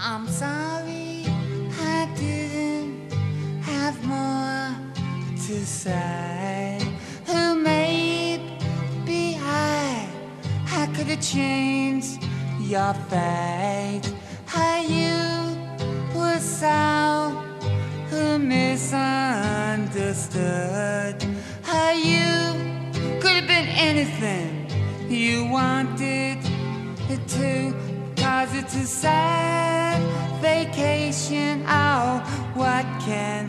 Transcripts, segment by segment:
I'm sorry I didn't have more to say. Who made be I? I could have changed your fate. How you were so who misunderstood. How you could have been anything you wanted it to. Cause it's a sad vacation. Oh, what can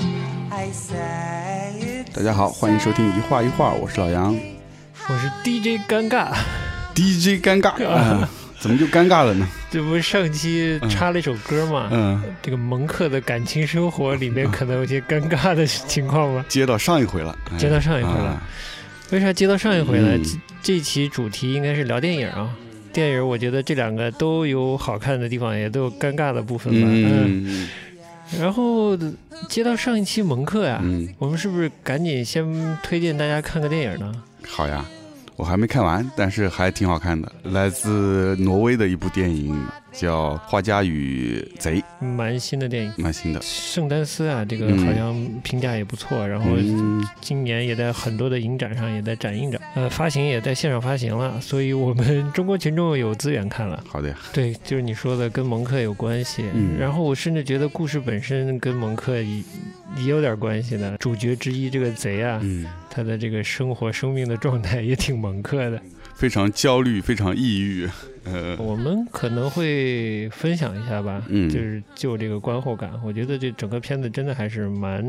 I say? 大家好，欢迎收听一画一画，我是老杨我是 DJ 尴尬，，DJ 尴尬 啊，怎么就尴尬了呢？这不是上期插了一首歌吗？嗯，这个蒙克的感情生活里面可能有些尴尬的情况吗？接到上一回了，哎接到上一回了啊为啥接到上一回呢？嗯这这期主题应该是聊电影啊。电影，我觉得这两个都有好看的地方，也都有尴尬的部分吧。嗯，嗯然后接到上一期蒙克呀、嗯，我们是不是赶紧先推荐大家看个电影呢？好呀，我还没看完，但是还挺好看的，来自挪威的一部电影叫《画家与贼》，蛮新的电影，蛮新的。圣丹斯啊，这个嗯好像评价也不错，然后嗯，今年也在很多的影展上也在展映着，呃，发行也在线上发行了，所以我们中国群众有资源看了。好的呀，对，就是你说的跟蒙克有关系，嗯然后我甚至觉得故事本身跟蒙克也也有点关系的。主角之一这个贼啊，嗯，他的这个生活生命的状态也挺蒙克的。非常焦虑，非常抑郁，呃，我们可能会分享一下吧，嗯就是就这个观后感，我觉得这整个片子真的还是蛮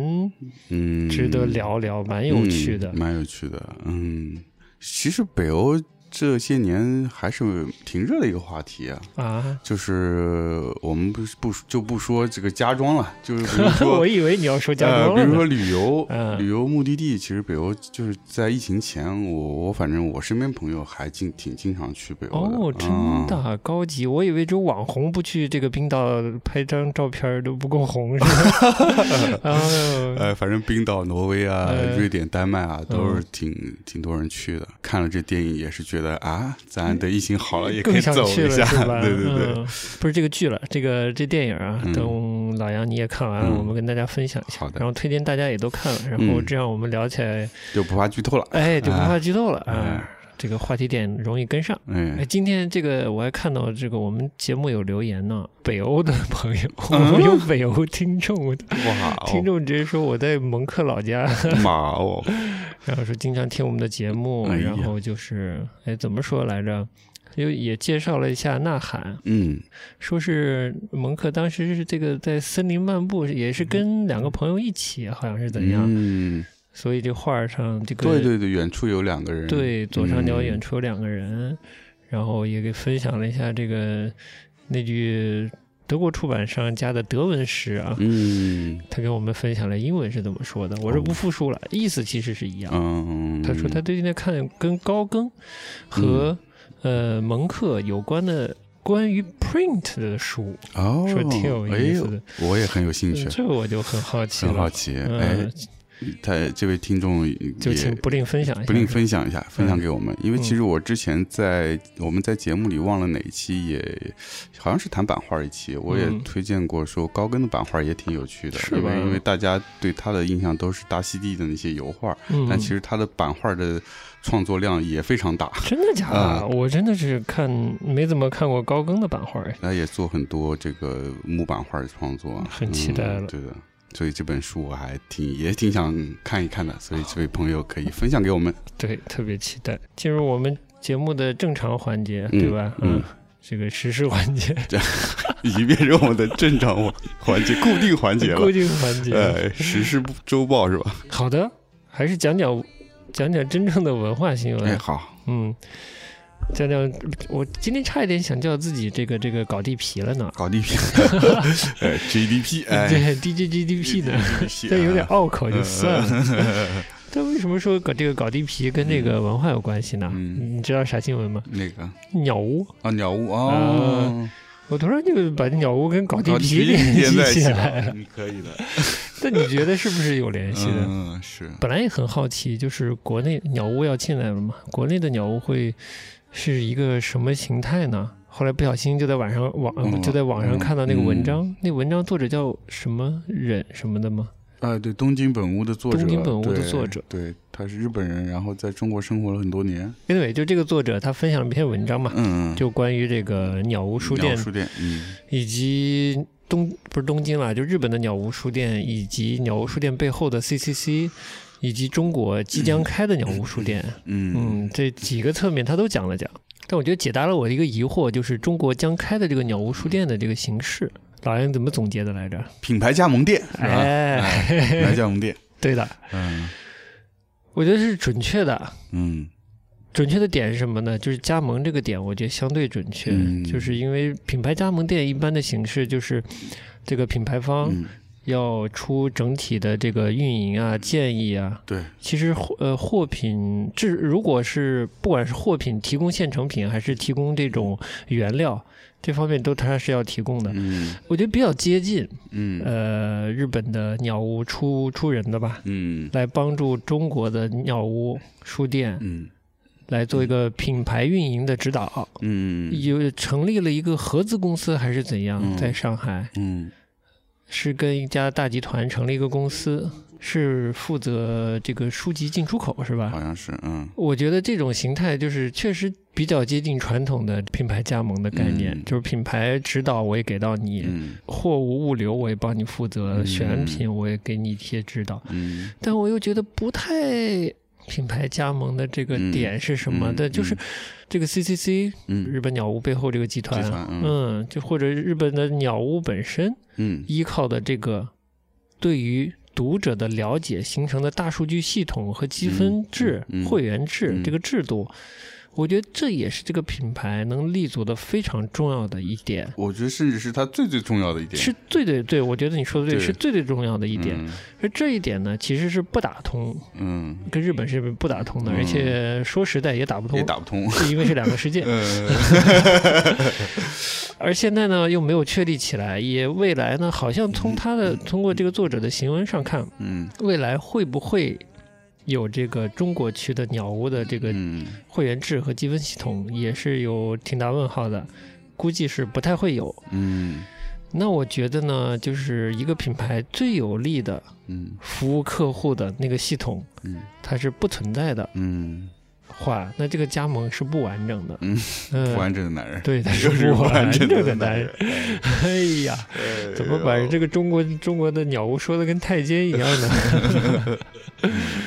嗯，值得聊聊，蛮有趣的嗯。蛮有趣的。嗯，其实北欧这些年还是挺热的一个话题啊，啊，就是我们不不就不说这个家装了，就是比如 我。以为你要说家呃，装。比如说旅游，嗯旅游目的地，其实北欧就是在疫情前，我我反正我身边朋友还经挺经常去北欧的。哦，真嗯的啊高级！我以为只有网红不去这个冰岛拍张照片都不够红是吧？哦，呃，反正冰岛、挪威啊、呃瑞典、丹麦啊，都嗯是挺、挺多人去的。看了这电影也是觉得啊，咱等疫情好了也可以走一下，去了？对对对。嗯，不是这个剧了，这个这电影啊，嗯等老杨你也看完了，嗯我们跟大家分享一下好，的然后推荐大家也都看了，然后嗯这样我们聊起来，就不怕剧透了。哎，就不怕哎剧透了哎啊。这个话题点容易跟上。哎，哎，今天这个我还看到这个我们节目有留言呢，北欧的朋友，我嗯们有北欧听众，哇听哦，众直接说我在蒙克老家，妈哦，然后说经常听我们的节目，哎然后就是哎怎么说来着？又也介绍了一下呐喊，嗯。说是蒙克当时是这个在森林漫步，也是跟两个朋友一起，好像是怎样？嗯，所以这画上这个对对对，远处有两个人，对左上角嗯远处有两个人，然后也给分享了一下这个那句德国出版商家的德文诗啊。嗯他给我们分享了英文是怎么说的，我这不复述了，意思其实是一样。嗯，他说他最近在看跟高更和、呃蒙克有关的关于 print 的书，哦，说挺有意思的哎我也很有兴趣嗯，这个我就很好奇了。很好奇。嗯哎，他这位听众也就请不吝分享一下。不吝分享一下，分享给我们。因为嗯其实我之前在我们在节目里忘了哪一期也，好像是谈版画一期，我也嗯推荐过说高更的版画也挺有趣的，是吧因为因为大家对他的印象都是大溪地的那些油画，嗯，但其实他的版画的创作量也非常大。真的假的？啊我真的是看没怎么看过高更的版画哎。他也做很多这个木版画的创作，很期待了嗯。对的，所以这本书我还挺也挺想看一看的，所以这位朋友可以分享给我们。对，特别期待进入我们节目的正常环节，嗯对吧？嗯，这个实施环节，已经变成我们的正常环节、固定环节了固。定环节。呃，时事周报是吧？好的，还是讲讲讲讲真正的文化新闻。哎，好，嗯，讲讲我今天差一点想叫自己这个这个搞地皮了呢。搞地皮，哎，GDP，哎，对 DJGDP 的，GDP 这有点啊拗口就算了。嗯 但为什么说搞这个搞地皮跟这个文化有关系呢？嗯。你知道啥新闻吗？那个。鸟屋，啊，鸟屋啊，我突然就把鸟屋跟搞地皮皮 联系起起来了。可以的，那你觉得是不是有联系的？嗯，是，本来也很好奇，就是国内鸟屋要进来了嘛，国内的鸟屋会是一个什么形态呢？后来不小心就在网上网、嗯就在网上嗯看到那个文嗯章，那文章作者叫什么忍什么的吗？啊，对，东京本屋的作者，东京本屋的作者对，他是日本人，然后在中国生活了很多年。anyway，就这个作者他分享了一篇文章嘛，嗯，就关于这个鸟屋书店书店，嗯以及东不是东京啦，就日本的鸟屋书店，以及鸟屋书店背后的 CCC，以及中国即将开的鸟屋书店，嗯嗯，这几个侧面他都讲了讲。但我觉得解答了我的一个疑惑，就是中国将开的这个鸟屋书店的这个形式，老杨怎么总结的来着？品牌加盟店，是吧？哎，品牌加盟店，对的，嗯我觉得是准确的。嗯准确的点是什么呢？就是加盟这个点，我觉得相对准确，嗯就是因为品牌加盟店一般的形式就是这个品牌方嗯，要出整体的这个运营啊、建议啊。对，其实货呃货品，这如果是不管是货品提供现成品，还是提供这种原料，这方面都它是要提供的。嗯。我觉得比较接近嗯。呃日本的鸟屋出出人的吧，嗯。来帮助中国的鸟屋书店嗯。来做一个品牌运营的指导。嗯。有成立了一个合资公司还是怎样，嗯。在上海。嗯是跟一家大集团成立一个公司，是负责这个书籍进出口是吧？好像是，嗯我觉得这种形态就是确实比较接近传统的品牌加盟的概念，嗯就是品牌指导我也给到你，嗯货物物流我也帮你负责，嗯选品我也给你一些指导，嗯但我又觉得不太。品牌加盟的这个嗯点是什么？嗯的，就是嗯这个 CCC 嗯。日本鸟屋背后这个集团，集团嗯。嗯，就或者日本的鸟屋本身嗯。依靠的这个对于读者的了解形成的大数据系统和积分制、会员制、嗯。这个制度，我觉得这也是这个品牌能立足的非常重要的一点，我觉得甚至是它最最重要的一点，是最最对，我觉得你说的对，对是最最重要的一点。嗯而这一点呢，其实是不打通，嗯，跟日本是不打通的，嗯而且说实在也打不通也，打不通，因为是两个世界。呃，而现在呢，又没有确立起来，也未来呢，好像从他的通过这个作者的行文上看，嗯未来会不会有这个中国区的鸟屋的这个嗯。会员制和积分系统，也是有挺大问号的，估计是不太会有。嗯。那我觉得呢，就是一个品牌最有力的嗯。服务客户的那个系统，嗯。它是不存在的。嗯，话，那这个加盟是不完整的。嗯 嗯不完整的男人，对，他 是又是不完完整整的男人。哎呀，怎么把这个中国中国的鸟屋说的跟太监一样呢？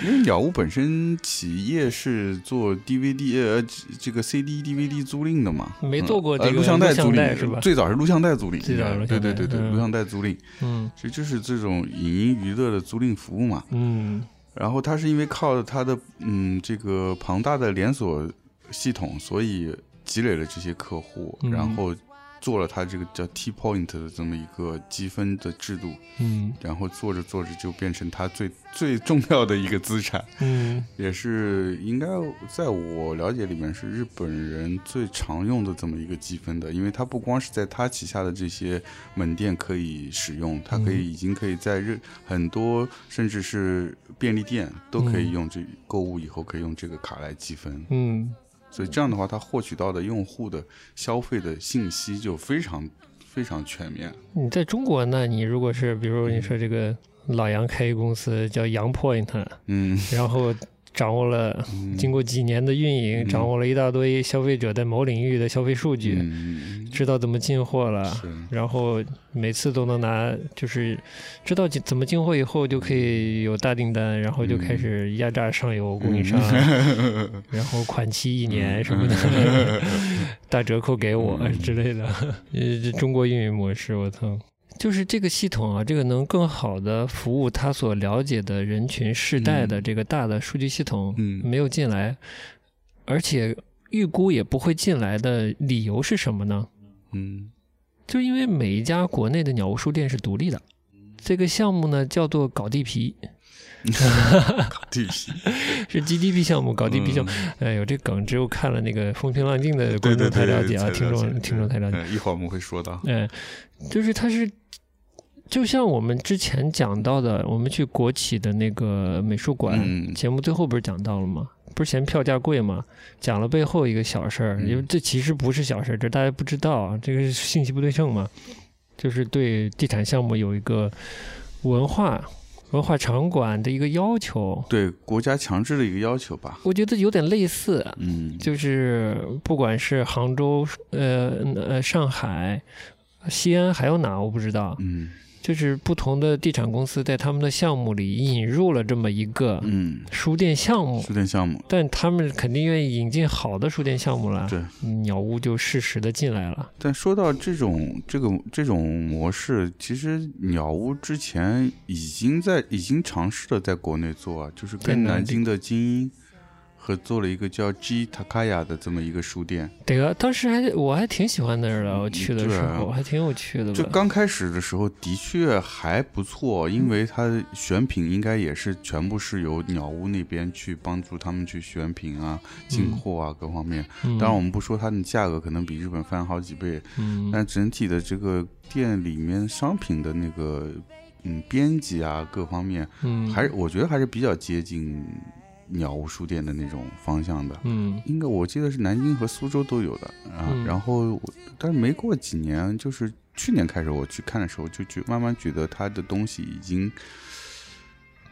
因为鸟屋本身企业是做 DVD 呃这这个 CD DVD 租赁的嘛，没做过这个呃录像带租带是吧赁，最早是录像带租赁，最早是对对对对，嗯录像带租赁，嗯其实就是这种影音娱乐的租赁服务嘛。嗯然后它是因为靠它的嗯这个庞大的连锁系统，所以积累了这些客户，嗯。然后做了它这个叫 T Point 的这么一个积分的制度，嗯。然后做着做着就变成它最最重要的一个资产，嗯。也是应该在我了解里面是日本人最常用的这么一个积分的，因为它不光是在它旗下的这些门店可以使用，它可以已经可以在日很多甚至是便利店都可以用这购物以后可以用这个卡来积分，嗯所以这样的话，它获取到的用户的消费的信息就非常非常全面。你在中国呢？你如果是比如你说这个老杨开一公司叫杨 Point，嗯，然后掌握了嗯。经过几年的运营，嗯。掌握了一大堆消费者在某领域的消费数据，嗯，知道怎么进货了。然后每次都能拿，就是知道怎么进货以后就可以有大订单，然后就开始压榨上游供应商，然后款期一年什么的，大折扣给我之类的。呃，中国运营模式，我操！就是这个系统啊，这个能更好的服务他所了解的人群世代的嗯。这个大的数据系统，嗯。没有进来，而且预估也不会进来的理由是什么呢？嗯。就因为每一家国内的鸟屋书店是独立的，这个项目呢叫做搞地皮，地皮，是 GDP 项目，搞地皮项目。哎呦，这梗只有看了那个风平浪静的观众才了解啊，听众听众才了解。嗯，一会儿我们会说到。哎，就是它是，就像我们之前讲到的，我们去国企的那个美术馆、嗯节目最后不是讲到了吗？不是嫌票价贵吗？讲了背后一个小事儿，嗯因为这其实不是小事儿，这大家不知道啊，这个是信息不对称嘛，就是对地产项目有一个文化文化场馆的一个要求，对国家强制的一个要求吧。我觉得有点类似，嗯，就是不管是杭州、呃呃上海、西安，还有哪我不知道，嗯就是不同的地产公司在他们的项目里引入了这么一个嗯，书店项目，书店项目，但他们肯定愿意引进好的书店项目了，对。鸟屋就适时的进来了。但说到这种这个这种模式，其实鸟屋之前已经在已经尝试了在国内做啊，就是跟南京的精英合作了一个叫 G Takaya 的这么一个书店。对啊，当时还我还挺喜欢那儿的，我去的时候还挺有趣的。就刚开始的时候的确还不错，因为它选品应该也是全部是由鸟屋那边去帮助他们去选品啊、进货啊各方面。嗯当然，我们不说它的价格可能比日本翻好几倍，嗯但整体的这个店里面商品的那个嗯编辑啊各方面，嗯还是我觉得还是比较接近鸟屋书店的那种方向的。嗯应该我记得是南京和苏州都有的啊。嗯然后，但是没过几年，就是去年开始我去看的时候，就觉慢慢觉得他的东西已经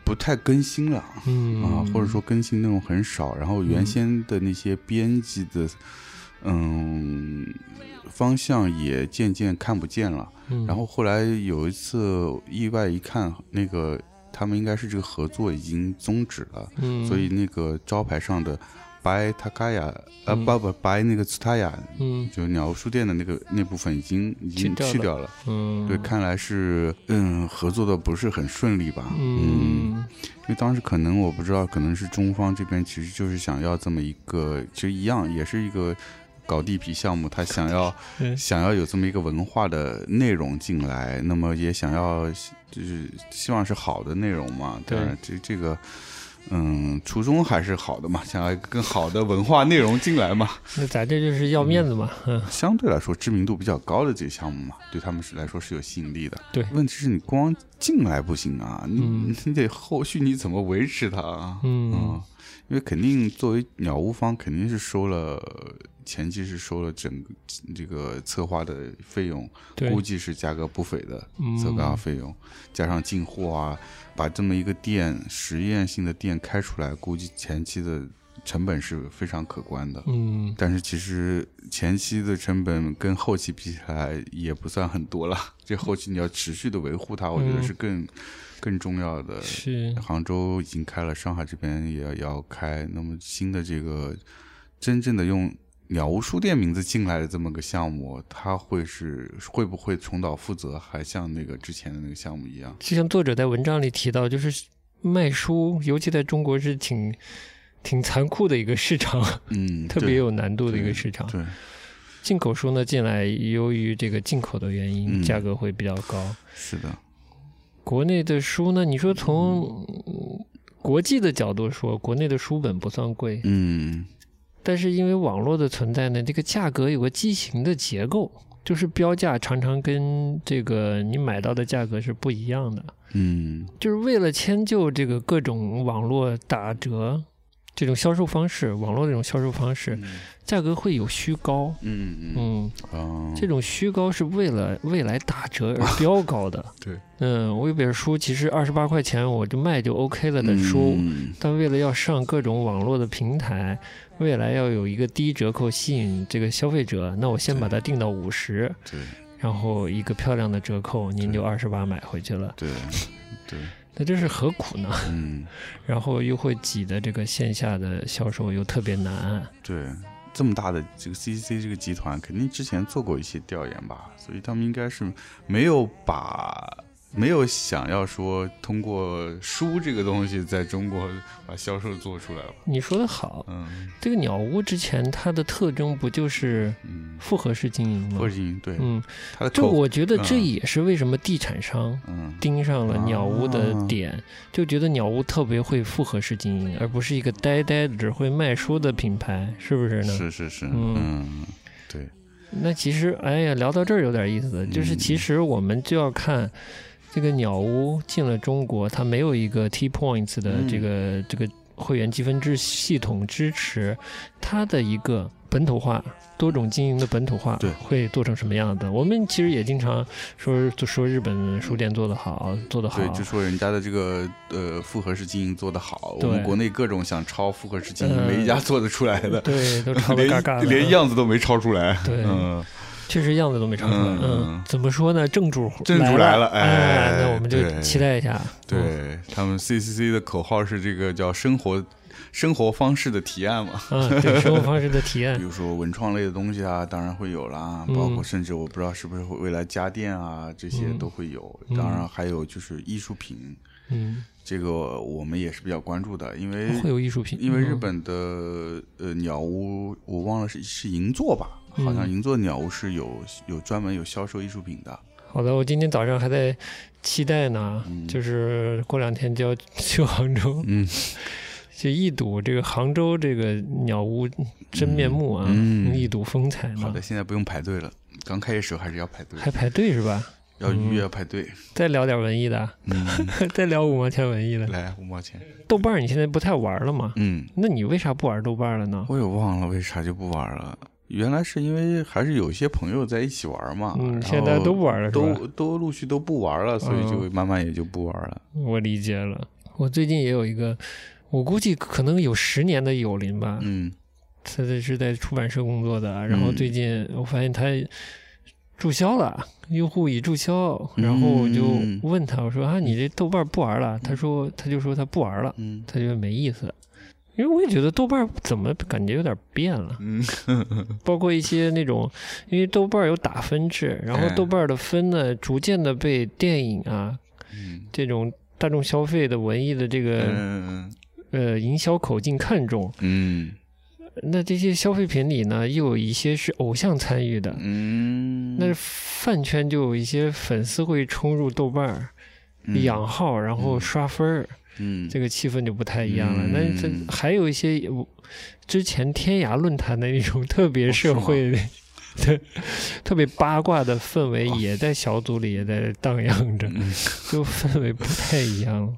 不太更新了。嗯啊，或者说更新内容很少，然后原先的那些编辑的，嗯，方向也渐渐看不见了。嗯然后后来有一次意外一看，那个他们应该是这个合作已经终止了，嗯。所以那个招牌上的 by Takaya，不不 by 那个 Tsutaya，嗯。就鸟屋书店的那个那部分已经已经去掉了。对，看来是嗯合作的不是很顺利吧？嗯。因为当时可能我不知道，可能是中方这边其实就是想要这么一个，其实一样也是一个搞地皮项目，他想要 嗯想要有这么一个文化的内容进来，那么也想要就是希望是好的内容嘛。对当然这这个。嗯，初衷还是好的嘛，想要更好的文化内容进来嘛。那咱这就是要面子嘛，嗯相对来说知名度比较高的这个项目嘛，对他们是来说是有吸引力的。对问题是你光进来不行啊，你、嗯 你得后续你怎么维持它啊？嗯嗯，因为肯定作为鸟屋方，肯定是收了前期是收了整个这个策划的费用，估计是价格不菲的嗯策划费用，加上进货啊，把这么一个店实验性的店开出来，估计前期的成本是非常可观的。嗯但是其实前期的成本跟后期比起来也不算很多了，这后期你要持续的维护它，我觉得嗯是更、更重要的。是杭州已经开了，上海这边也要也要开。那么新的这个真正的用鸟屋书店名字进来的这么个项目，它会是会不会重蹈覆辙，还像那个之前的那个项目一样？就像作者在文章里提到，就是卖书，尤其在中国是挺挺残酷的一个市场，嗯，特别有难度的一个市场。对，进口书呢进来，由于这个进口的原因，嗯价格会比较高。是的，国内的书呢，你说从嗯国际的角度说，国内的书本不算贵，嗯但是因为网络的存在呢，这个价格有个畸形的结构，就是标价常常跟这个你买到的价格是不一样的。嗯。就是为了迁就这个各种网络打折这种销售方式，网络这种销售方式，价格会有虚高。嗯嗯。嗯，嗯，这种虚高是为了未来打折而标高的。对，嗯，我有本书，其实二十八块钱我就卖就 OK 了的书，嗯。但为了要上各种网络的平台，未来要有一个低折扣吸引这个消费者，那我先把它定到五十，对然后一个漂亮的折扣，您就二十八买回去了，对对，那这是何苦呢？嗯 然后又会挤的这个线下的销售又特别难。对。这么大的这个 CCC 这个集团，肯定之前做过一些调研吧，所以他们应该是没有把没有想要说通过书这个东西在中国把销售做出来吧。你说的好，嗯。这个鸟屋之前它的特征不就是嗯，复合式经营吗？或？者对。嗯，它的口就我觉得这嗯也是为什么地产商嗯。盯上了鸟屋的啊。点，就觉得鸟屋特别会复合式经营，而不是一个呆呆的只会卖书的品牌，是不是呢？是是是。嗯。嗯对。那其实，哎呀，聊到这儿有点意思，就是嗯。其实我们就要看这个鸟屋进了中国，它没有一个 T points 的嗯。这个、这个会员积分制系统支持它的一个本土化、多种经营的本土化，对。会做成什么样的？我们其实也经常说，就说日本书店做得好，做得好。对，，就说人家的这个呃复合式经营做得好，我们国内各种想抄复合式经营，呃没一家做得出来的，对，都抄的连嘎嘎的，连样子都没抄出来。对。嗯，确实样子都没抄出来。嗯嗯，怎么说呢？正主正主来来了哎哎，那我们就期待一下。嗯，对他们 CCC 的口号是这个叫生活生活方式的提案嘛。嗯，对生活方式的提案 比，如说文创类的东西啊，当然会有啦，嗯包括甚至我不知道是不是会未来家电啊这些嗯都会有，嗯当然还有就是艺术品，嗯，这个我们也是比较关注的，因为会有艺术品，因为日嗯本的呃鸟屋，我忘了是是银座吧，嗯好像银座鸟屋是有有专门有销售艺术品的。好的，我今天早上还在期待呢，嗯就是过两天就要去杭州，嗯，去一睹这个杭州这个鸟屋真面目啊，嗯一睹风采呢好的，。现在不用排队了，刚开始时候还是要排队，还排队是吧？要预约排队。再聊点文艺的，嗯，再聊五毛钱文艺的。来五毛钱。豆瓣儿你现在不太玩了吗？嗯，那你为啥不玩豆瓣了呢？我也忘了为啥就不玩了。原来是因为还是有一些朋友在一起玩嘛，嗯，现在都不玩了，都都陆续都不玩了，所以就嗯慢慢也就不玩了。我理解了。我最近也有一个，我估计可能有十年的友邻吧，嗯他这是在出版社工作的，然后最近我发现他注销了，用户已注销，然后我就嗯问他，我说啊，你这豆瓣不玩了？他说，他就说他不玩了，嗯他觉得没意思。因为我也觉得豆瓣怎么感觉有点变了，嗯。包括一些那种，因为豆瓣有打分制，然后哎豆瓣的分呢，逐渐的被电影啊嗯。这种大众消费的文艺的这个、嗯。呃营销口径看重，嗯。那这些消费品里呢，又有一些是偶像参与的，嗯，那饭圈就有一些粉丝会冲入豆瓣养号，然后刷分儿，嗯这个气氛就不太一样了。嗯那这还有一些之前天涯论坛的那种特别社会的。对，特别八卦的氛围哦也在小组里也在荡漾着，嗯就氛围不太一样。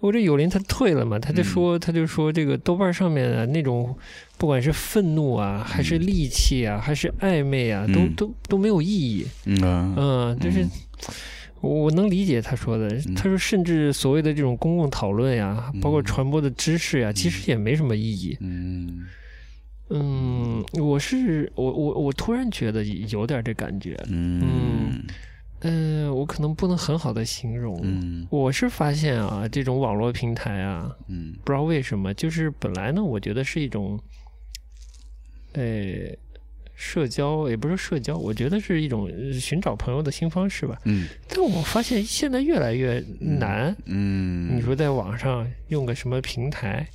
我这友邻他退了嘛，他就说、他就说这个豆瓣上面啊那种不管是愤怒啊，还是戾气啊，还是暧昧啊，都嗯都都没有意义。嗯啊嗯，就是嗯我我能理解他说的。他说，甚至所谓的这种公共讨论呀，包括传播的知识呀，其实也没什么意义。嗯嗯，我是我我我突然觉得有点这感觉。嗯嗯，我可能不能很好的形容。嗯我是发现啊，这种网络平台啊，嗯不知道为什么，就是本来呢，我觉得是一种，呃，社交也不是社交，我觉得是一种呃寻找朋友的新方式吧。嗯但我发现现在越来越难。嗯，你说在网上用个什么平台，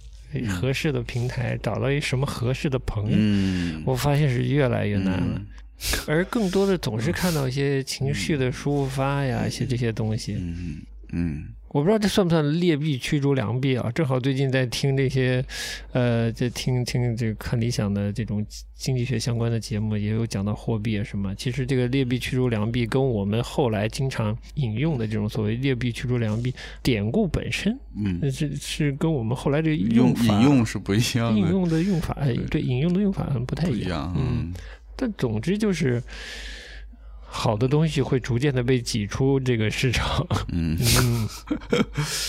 合适的平台，找到一什么合适的朋友，嗯，我发现是越来越难了。嗯 而更多的总是看到一些情绪的抒发呀，一些这些东西。嗯嗯我不知道这算不算劣币驱逐良币啊？正好最近在听这些，呃，在听听这个看理想的这种经济学相关的节目，也有讲到货币啊什么。其实这个劣币驱逐良币跟我们后来经常引用的这种所谓劣币驱逐良币典故本身，嗯那是是跟我们后来这个用法引用是不一样的，引用的用法，哎对引用的用法不太。一样，嗯，但总之就是。好的东西会逐渐的被挤出这个市场，嗯，嗯，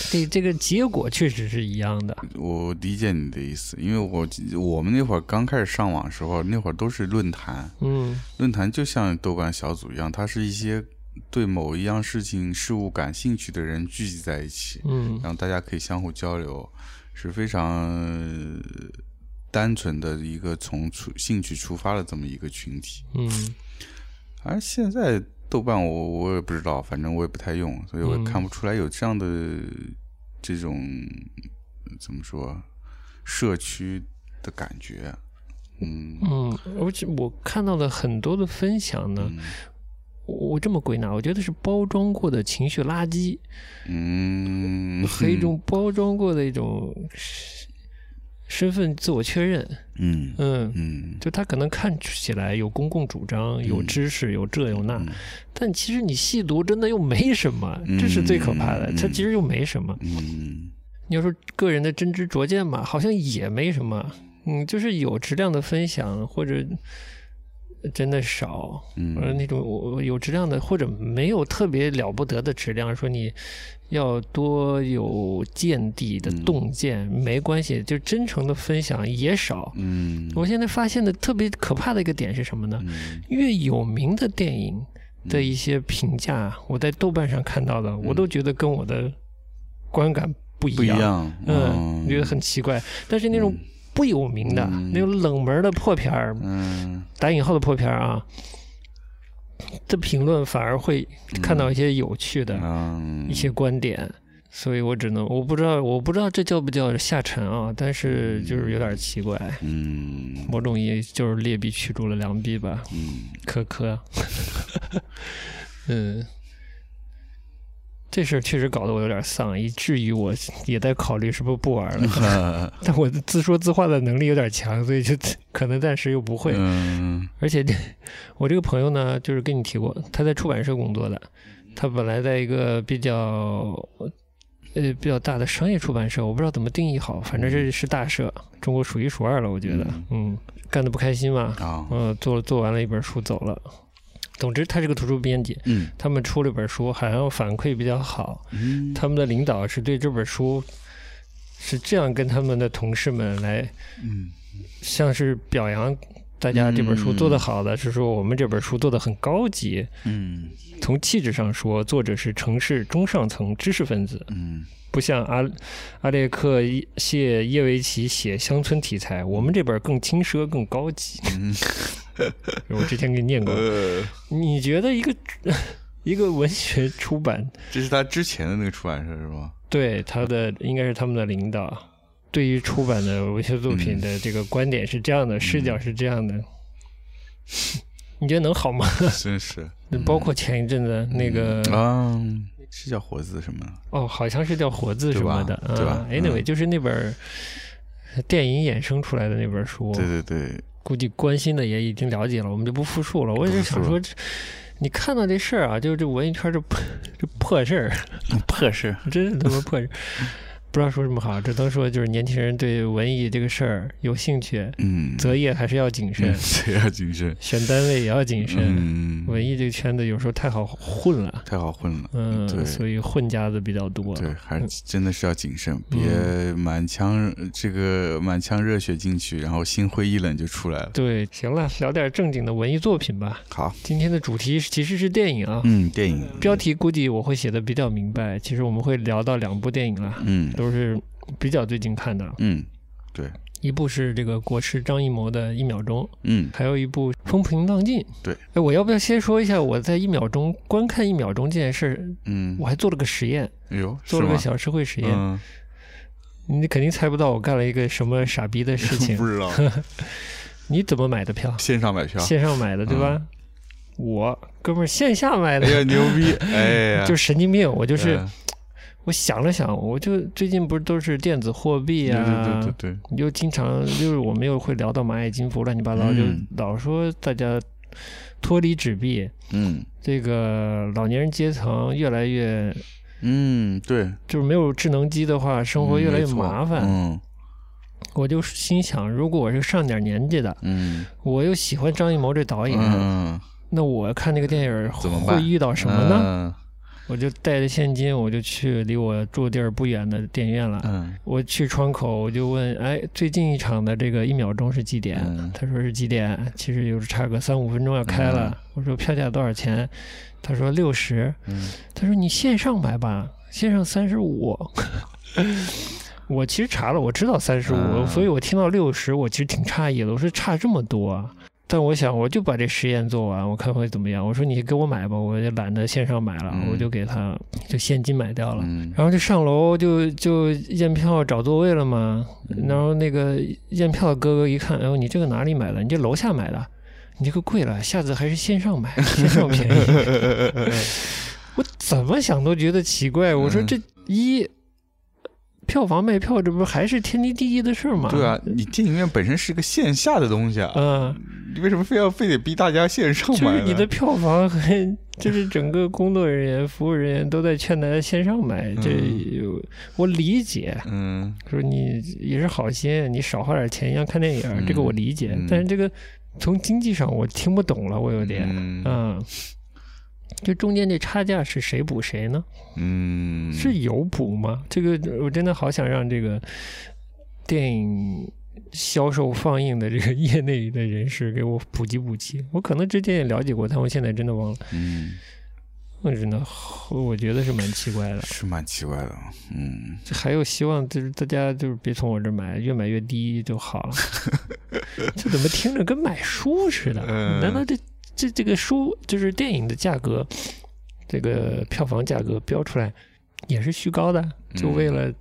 这这个结果确实是一样的。我理解你的意思，因为我我们那会儿刚开始上网的时候，那会儿都是论坛，嗯。论坛就像豆瓣小组一样，它是一些对某一样事情事物感兴趣的人聚集在一起，嗯。然后大家可以相互交流，是非常呃单纯的一个从出兴趣出发的这么一个群体。嗯而现在豆瓣我我也不知道，反正我也不太用，所以我看不出来有这样的这种呃怎么说社区的感觉。嗯。嗯，而且我看到的很多的分享呢，我这么归纳，我觉得是包装过的情绪垃圾嗯，和一种包装过的一种身份自我确认。嗯嗯，嗯就他可能看起来有公共主张、有知识、有这有那，嗯但其实你细读真的又没什么，嗯这是最可怕的。嗯它其实又没什么。嗯你要说个人的真知灼见嘛，好像也没什么。嗯，就是有质量的分享或者真的少，嗯呃，那种我有质量的或者没有特别了不得的质量，说你要多有见地的嗯洞见、没关系，就真诚的分享也少。嗯我现在发现的特别可怕的一个点是什么呢？嗯越有名的电影的一些评价，我在豆瓣上看到的，我都觉得跟我的观感不一。样，嗯，觉得很奇怪。但是那种不有名的、嗯。那种冷门的破片儿，嗯。打引号的破片儿啊，的评论反而会看到一些有趣的、嗯。一些观点。所以我只能我不知道我不知道这叫不叫下沉啊，但是就是有点奇怪，嗯。某种意义就是劣币驱逐了良币吧，嗯。可可。嗯，这事儿确实搞得我有点丧，以至于我也在考虑是不是不玩了。但我自说自话的能力有点强，所以就 可能暂时又不会。嗯而且我这个朋友呢，就是跟你提过，他在出版社工作的，他本来在一个比较呃比较大的商业出版社，我不知道怎么定义好，反正这是大社，中国数一数二了，我觉得，嗯，干的不开心嘛，啊嗯，做做完了一本书走了。总之，他是个图书编辑，嗯。他们出了本书，好像反馈比较好。嗯。他们的领导是对这本书是这样跟他们的同事们来嗯。像是表扬大家这本书做得好的，是说我们这本书做得很高级。嗯。从气质上说，作者是城市中上层知识分子，嗯。不像阿阿列克谢耶维奇写乡村题材，我们这本更轻奢、更高级。嗯。我之前给你念过，呃，你觉得一个 一个文学出版这是他之前的那个出版社是吗？对他的应该是他们的领导，对于出版的文学作品的这个观点是这样的，视角是这样的，你觉得能好吗？真是。包括前一阵子那个、啊，是叫活字什么？哦，好像是叫活字什么的，对吧？对吧？啊 Anyway，、嗯就是那本电影衍生出来的那本书，对对对，估计关心的也已经了解了，我们就不复述了。我也是想说，这你看到这事儿啊，就是这文艺圈这破这破事儿，破事儿。真是他妈破事儿。不知道说什么好，只能说就是年轻人对文艺这个事儿有兴趣，嗯，择业还是要谨慎，谁要谨慎？选单位也要谨慎。嗯，文艺这个圈子有时候太好混了，太好混了。嗯，对所以混家子比较多。对，还是真的是要谨慎，嗯别满腔这个满腔热血进去，然后心灰意冷就出来了。对，行了，聊点正经的文艺作品吧。好，今天的主题其实是电影啊，嗯，电影标题估计我会写的比较明白。其实我们会聊到两部电影了，嗯都是比较最近看的。嗯，对，一部是这个国师张艺谋的《一秒钟》，嗯还有一部《风平浪静》。对，哎，我要不要先说一下我在一秒钟观看一秒钟这件事儿？嗯我，还做了个实验，哎呦，做了个小社会实验。嗯，你肯定猜不到我干了一个什么傻逼的事情 不。知道你怎么买的票？线上买票，线上买的对吧？我哥们儿线下买的哎，呀牛逼，哎呀，就神经病。我就是嗯我想了想，我就最近不是都是电子货币对啊，对对对。对，又经常就是我们又会聊到蚂蚁金服乱七八糟，嗯。就老说大家脱离纸币，嗯。这个老年人阶层越来越嗯，对，就是没有智能机的话，生活越来越麻烦。嗯。我就心想，如果我是上点年纪的，嗯我又喜欢张艺谋这导演，嗯，那我看那个电影会遇到什么呢？呢？我就带着现金，我就去离我住地儿不远的电影院了。嗯我去窗口，我就问：“哎，最近一场的这个一秒钟是几点？”嗯他说是几点？其实有差个三五分钟要开了。嗯我说票价多少钱？他说六十。嗯他说你线上买吧，线上三十五。我其实查了，我知道三十五，嗯所以我听到六十，我其实挺诧异的。我说差这么多啊！但我想，我就把这实验做完，我看会怎么样。我说你给我买吧，我就懒得线上买了，嗯我就给他就现金买掉了。嗯然后就上楼就就验票找座位了嘛，嗯然后那个验票的哥哥一看，哎呦你这个哪里买的？你这楼下买的，你这个贵了，下次还是线上买，线上便宜。我怎么想都觉得奇怪，我说嗯这一票房卖票，这不是还是天经地义的事儿吗？对啊，你电影院本身是个线下的东西啊，嗯，你为什么非要非得逼大家线上买呢？就是你的票房和就是整个工作人员、服务人员都在劝大家线上买，这有我理解。嗯说你也是好心，你少花点钱一样看电影，嗯这个我理解。嗯但是这个从经济上我听不懂了，我有点，嗯嗯，这中间这差价是谁补谁呢？嗯，是有补吗？这个我真的好想让这个电影销售放映的这个业内的人士给我普及普及。我可能之前也了解过，但我现在真的忘了。嗯我真的，我觉得是蛮奇怪的。是蛮奇怪的，嗯这还有希望，就是大家就是别从我这儿买，越买越低就好了。这怎么听着跟买书似的？嗯难道这这这个书就是电影的价格，这个票房价格标出来也是虚高的，就为了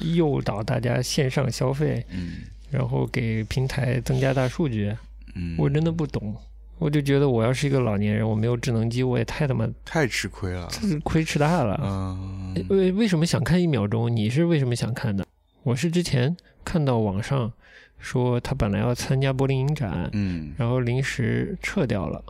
诱导大家线上消费，嗯然后给平台增加大数据？嗯，我真的不懂。我就觉得我要是一个老年人，我没有智能机，我也太他妈太吃亏了，这是亏吃大了。嗯为为什么想看一秒钟？你是为什么想看的？我是之前看到网上说他本来要参加柏林影展，嗯，然后临时撤掉了。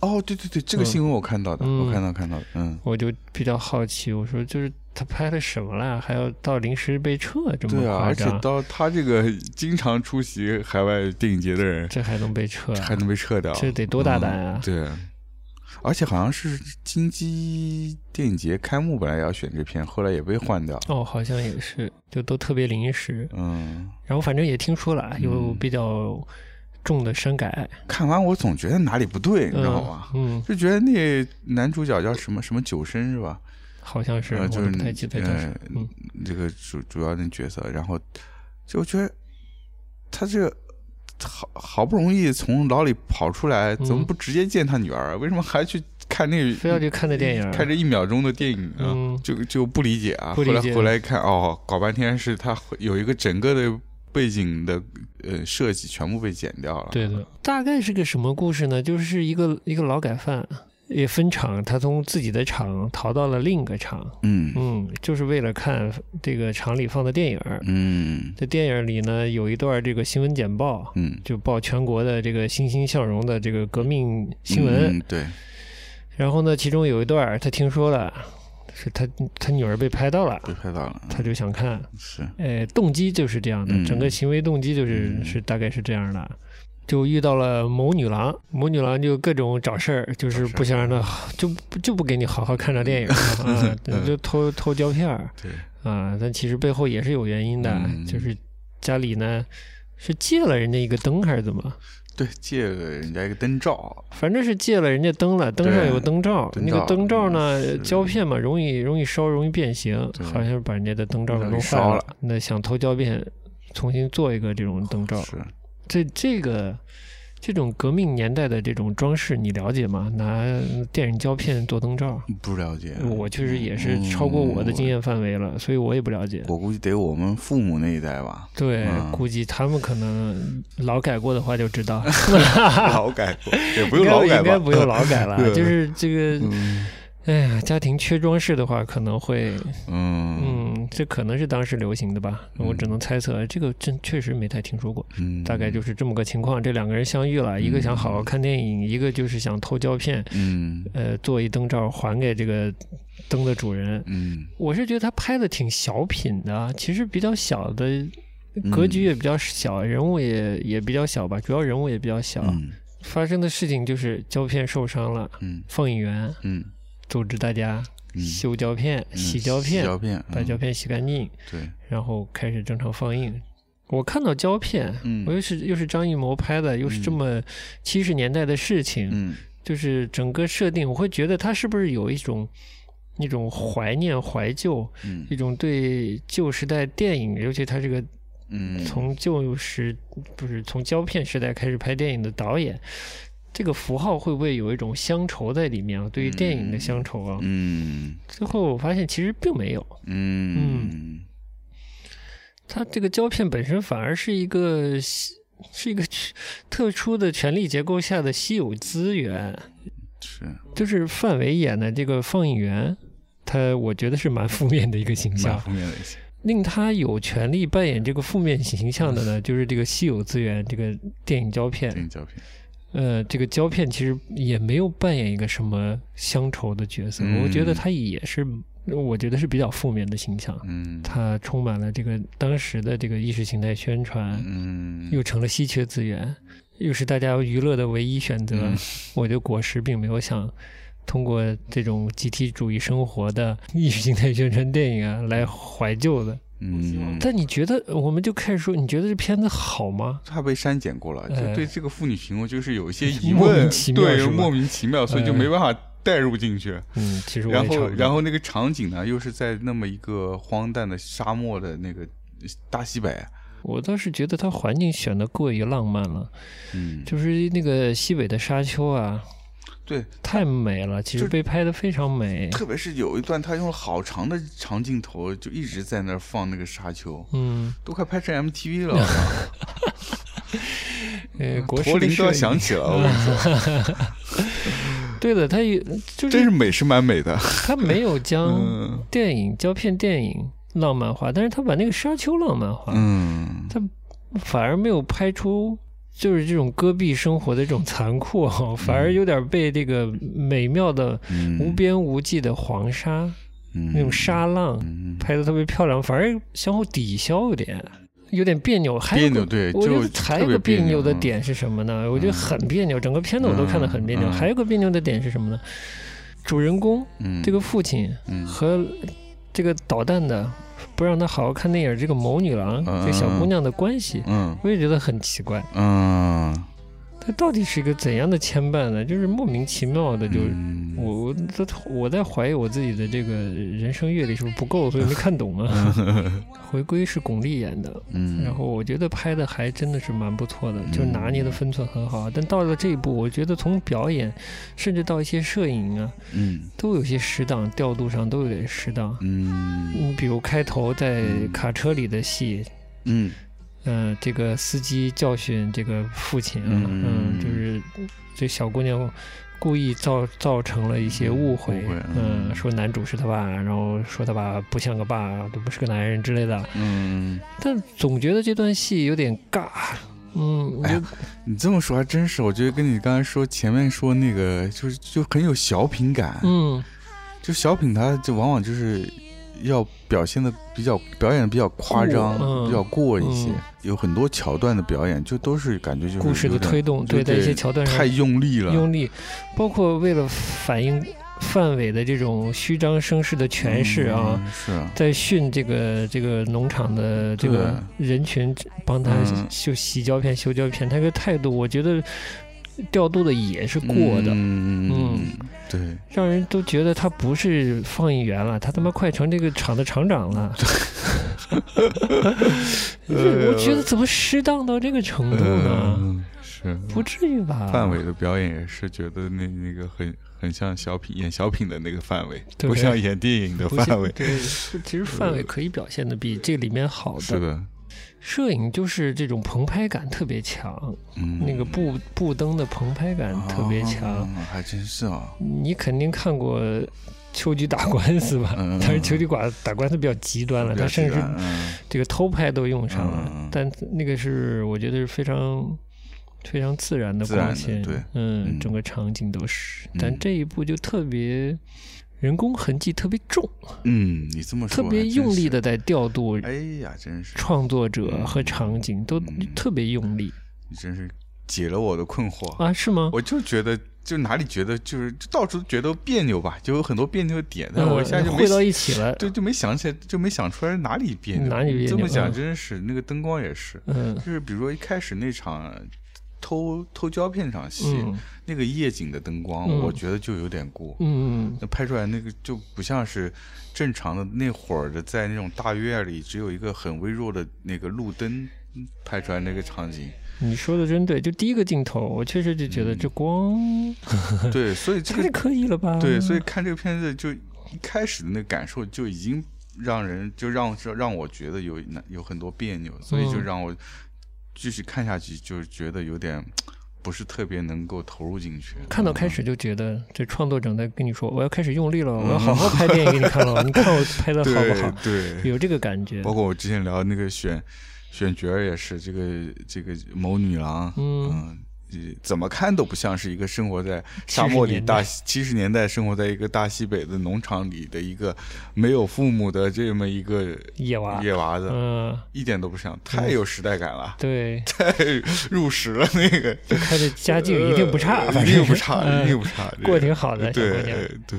哦，对对对，这个嗯新闻我看到的，嗯我看到看到的，嗯，我就比较好奇，我说就是他拍的什么了，还要到临时被撤，这么对啊，而且？到他这个经常出席海外电影节的人，这还能被撤？还能被撤掉，这得多大胆啊嗯对，而且好像是金鸡电影节开幕本来要选这片，后来也被换掉，哦，好像也是，就都特别临时。嗯，然后反正也听说了，有嗯比较重的删改，看完我总觉得哪里不对，你知道吗？嗯，就觉得那男主角叫什么什么九生是吧？好像是，就是太记得叫这个主主要的角色，然后就觉得他这个好好不容易从牢里跑出来，怎么嗯不直接见他女儿？为什么还去看那非要去看那电影，看这一秒钟的电影啊？嗯，就就不理解啊。不理解后来回来一看哦，搞半天是他有一个整个的背景的呃设计全部被剪掉了。对的，大概是个什么故事呢？就是一个一个劳改犯也分厂，他从自己的厂逃到了另一个厂，嗯嗯，就是为了看这个厂里放的电影。嗯在电影里呢，有一段这个新闻简报，嗯，就报全国的这个欣欣向荣的这个革命新闻。嗯对，然后呢，其中有一段他听说了，是他他女儿被拍到了，被拍到了，他就想看。是哎，动机就是这样的，嗯整个行为动机就是、嗯是大概是这样的。就遇到了某女郎，某女郎就各种找事儿，就是不想让她就就不给你好好看着电影啊，嗯。就偷偷胶片儿。对，啊。但其实背后也是有原因的，嗯。就是家里呢是借了人家一个灯还是怎么？对，借了人家一个灯罩，反正是借了人家灯了，灯上有个灯罩，那个灯罩呢胶片嘛，容易容易烧，容易变形，好像是把人家的灯罩弄坏烧了。那想偷胶片，重新做一个这种灯罩，是这这个这种革命年代的这种装饰，你了解吗？拿电影胶片做灯罩，不了解。我确实也是超过我的经验范围了，所以我也不了解。我估计得我们父母那一代吧，对，嗯估计他们可能劳改过的话就知道，劳改过也不用劳改吧？应该不用劳改了，就是这个。嗯哎呀，家庭缺装饰的话，可能会，嗯。嗯，这可能是当时流行的吧，我只能猜测，这个真确实没太听说过。嗯，大概就是这么个情况，这两个人相遇了，一个想好好看电影，一个就是想偷胶片，嗯。呃，做一灯罩还给这个灯的主人。嗯。我是觉得他拍的挺小品的，其实比较小的，格局也比较小，人物也也比较小吧，主要人物也比较小。嗯。发生的事情就是胶片受伤了，嗯。放映员。嗯组织大家嗯。修胶片、嗯洗胶片，胶片，嗯。把胶片洗干净，对，然后开始正常放映。我看到胶片，嗯。我又是又是张艺谋拍的，又是这么七十年代的事情，嗯。就是整个设定，我会觉得他是不是有一种一种怀念、怀旧，嗯。一种对旧时代电影，尤其他这个嗯，从旧时不是从胶片时代开始拍电影的导演，这个符号会不会有一种乡愁在里面啊？对于电影的乡愁啊？嗯最后我发现其实并没有，嗯它这个胶片本身反而是一个是一个特殊的权力结构下的稀有资源。是就是范伟演的这个放映员，他我觉得是蛮负面的一个形蛮象。负面的一些，令他有权利扮演这个负面形象的呢，就是这个稀有资源，这个电影胶片。电影胶片，呃，这个胶片其实也没有扮演一个什么乡愁的角色，嗯我觉得他也是，我觉得是比较负面的形象。嗯它充满了这个当时的这个意识形态宣传，嗯又成了稀缺资源，又是大家娱乐的唯一选择。嗯我觉得果实并没有想通过这种集体主义生活的意识形态宣传电影啊来怀旧的。嗯，但你觉得，我们就开始说，你觉得这片子好吗？它被删减过了，就哎。对这个妇女行为就是有一些疑莫问，名其妙对，莫名其妙，所以就哎。没办法带入进去。嗯，其实我然后，然后那个场景呢，又是在那么一个荒诞的沙漠的那个大西北，我倒是觉得它环境选的过于浪漫了，嗯，就是那个西北的沙丘啊，对，太美了，其实就被拍的非常美。特别是有一段他用了好长的长镜头，就一直在那儿放那个沙丘，嗯，都快拍成 MTV 了，呃，国师驼铃都要响起了，我跟你说，对的，他也就是真是美是蛮美的，他没有将嗯。电影胶片电影浪漫化，但是他把那个沙丘浪漫化，嗯。他反而没有拍出就是这种戈壁生活的这种残酷啊，反而有点被这个美妙的嗯，无边无际的黄沙嗯那种沙浪嗯。拍的特别漂亮，反而相互抵消有点。有点别扭，还有个别扭对我觉得还有个别扭的点是什么呢？我觉得很别扭，整个片子我都看得很别扭。还有个别扭的点是什么呢？主人公嗯。这个父亲嗯。和这个捣蛋的不让他好好看电影这个谋女郎嗯这小姑娘的关系，嗯。我也觉得很奇怪。嗯，它到底是一个怎样的牵绊呢？就是莫名其妙的就。嗯我我都我在怀疑我自己的这个人生阅历是不是不够，所以没看懂啊。回归是巩俐演的，嗯，然后我觉得拍的还真的是蛮不错的，就是拿捏的分寸很好。但到了这一步，我觉得从表演，甚至到一些摄影啊，嗯都有些适当，调度上都有点适当。嗯你比如开头在嗯卡车里的戏，嗯嗯、这个司机教训这个父亲啊，嗯嗯，就是这小姑娘故意造造成了一些误会，嗯，嗯说男主是他爸，然后说他爸不像个爸，都不是个男人之类的，嗯，但总觉得这段戏有点尬，嗯，我哎你这么说还真是，我觉得跟你刚才说前面说那个，就是就很有小品感，嗯。就小品它就往往就是要表现的比较表演的比较夸张，嗯。比较过一些嗯，有很多桥段的表演就都是感觉就是故事的推动，对，在一些桥段上太用力了，用力，包括为了反映范伟的这种虚张声势的诠释啊。嗯是啊，在训这个这个农场的这个人群，帮他嗯。修洗胶片、修胶片，他这个态度，我觉得调度的也是过的，嗯。嗯对，让人都觉得他不是放映员了，他他妈快成这个厂的厂长了。就 是我觉得怎么失当到这个程度呢？嗯是不至于吧？范伟的表演也是觉得那那个很很像小品演小品的那个范伟，不像演电影的范伟。对，其实范伟可以表现的比这里面好是的，摄影就是这种澎湃感特别强，嗯，那个布布灯的澎湃感特别强。啊还真是啊。你肯定看过秋菊打官司吧？嗯但是秋菊打打官司比较极端了，他甚至这个偷拍都用上了，但那个是我觉得是非常非常自然的光线，对嗯，嗯整个场景都是。嗯但这一部就特别人工痕迹特别重，嗯，你这么说特别。用力的在调度哎呀，真是，创作者和场景都嗯特别用力你真是解了我的困惑。啊？是吗？我就觉得，就哪里觉得就是就到处觉得别扭吧，就有很多别扭的点，但我一下就没汇到一起了。对，就没想起来，就没想出来哪里别扭。哪里别扭这么讲嗯真是，那个灯光也是，嗯就是比如说一开始那场偷偷胶片场戏，嗯那个夜景的灯光，嗯我觉得就有点过。嗯那拍出来那个就不像是正常的那会儿的，在那种大院里只有一个很微弱的那个路灯嗯拍出来那个场景。你说的真对，就第一个镜头，我确实就觉得这光对，所以这 太个可以了吧？对，所以看这个片子就一开始的那个感受就已经让人就让让我觉得有有很多别扭，所以就嗯让我继续看下去，就是觉得有点不是特别能够投入进去。看到开始就觉得这创作者在跟你说，我要开始用力了，我要好好拍电影给你看了，你看我拍的嗯好不好？对对，有这个感觉。包括我之前聊那个选选角儿也是，这个这个某女郎，嗯怎么看都不像是一个生活在 沙漠里大七十年代生活在一个大西北的农场里的一个没有父母的这么一个野娃，野娃子，嗯，一点都不像，太有时代感了，对，太 入时了那个，就看着家境一定不差，一定不差，嗯一定不差，过个。挺好的对娘。对，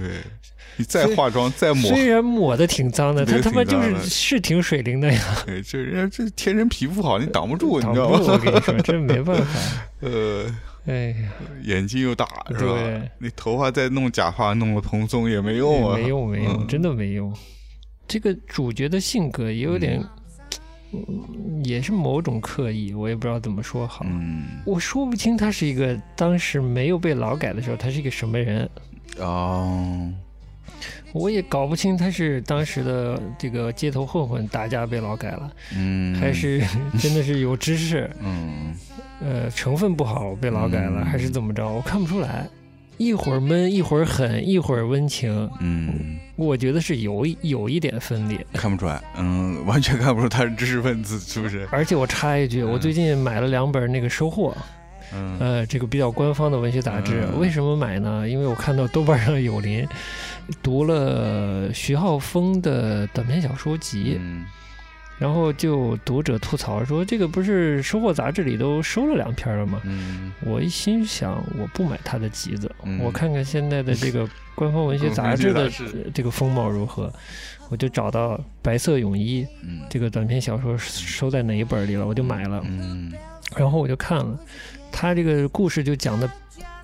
你再化妆再抹，虽然抹的挺脏的，他他妈就是是挺水灵的呀，对 这人家这天生皮肤好，你挡不住，你知道不住。我？跟你说，这没办法。呃，哎呀，眼睛又大，是吧对？你头发再弄假发，弄个蓬松也没用啊，没用没用，嗯真的没用。这个主角的性格也有点，嗯也是某种刻意，我也不知道怎么说好。嗯，我说不清他是一个当时没有被劳改的时候，他是一个什么人，哦，我也搞不清他是当时的这个街头混混打架被劳改了，嗯，还是 真的是有知识，嗯呃，成分不好被劳改了，嗯还是怎么着？我看不出来，一会儿闷，一会儿狠，一会儿温情，嗯，我觉得是有一有一点分裂。看不出来，嗯，完全看不出他是知识分子，是不是？而且我插一句，我最近买了两本那个《收获》，嗯呃，这个比较官方的文学杂志。嗯为什么买呢？因为我看到豆瓣上有林读了徐浩峰的短篇小说集，嗯然后就读者吐槽说，这个不是《收获》杂志里都收了两篇了吗？嗯我一心想，我不买他的集子，嗯我看看现在的这个官方文学杂志的这个风貌如何。我就找到《白色泳衣》嗯这个短篇小说收在哪一本里了，我就买了。嗯然后我就看了，他这个故事就讲的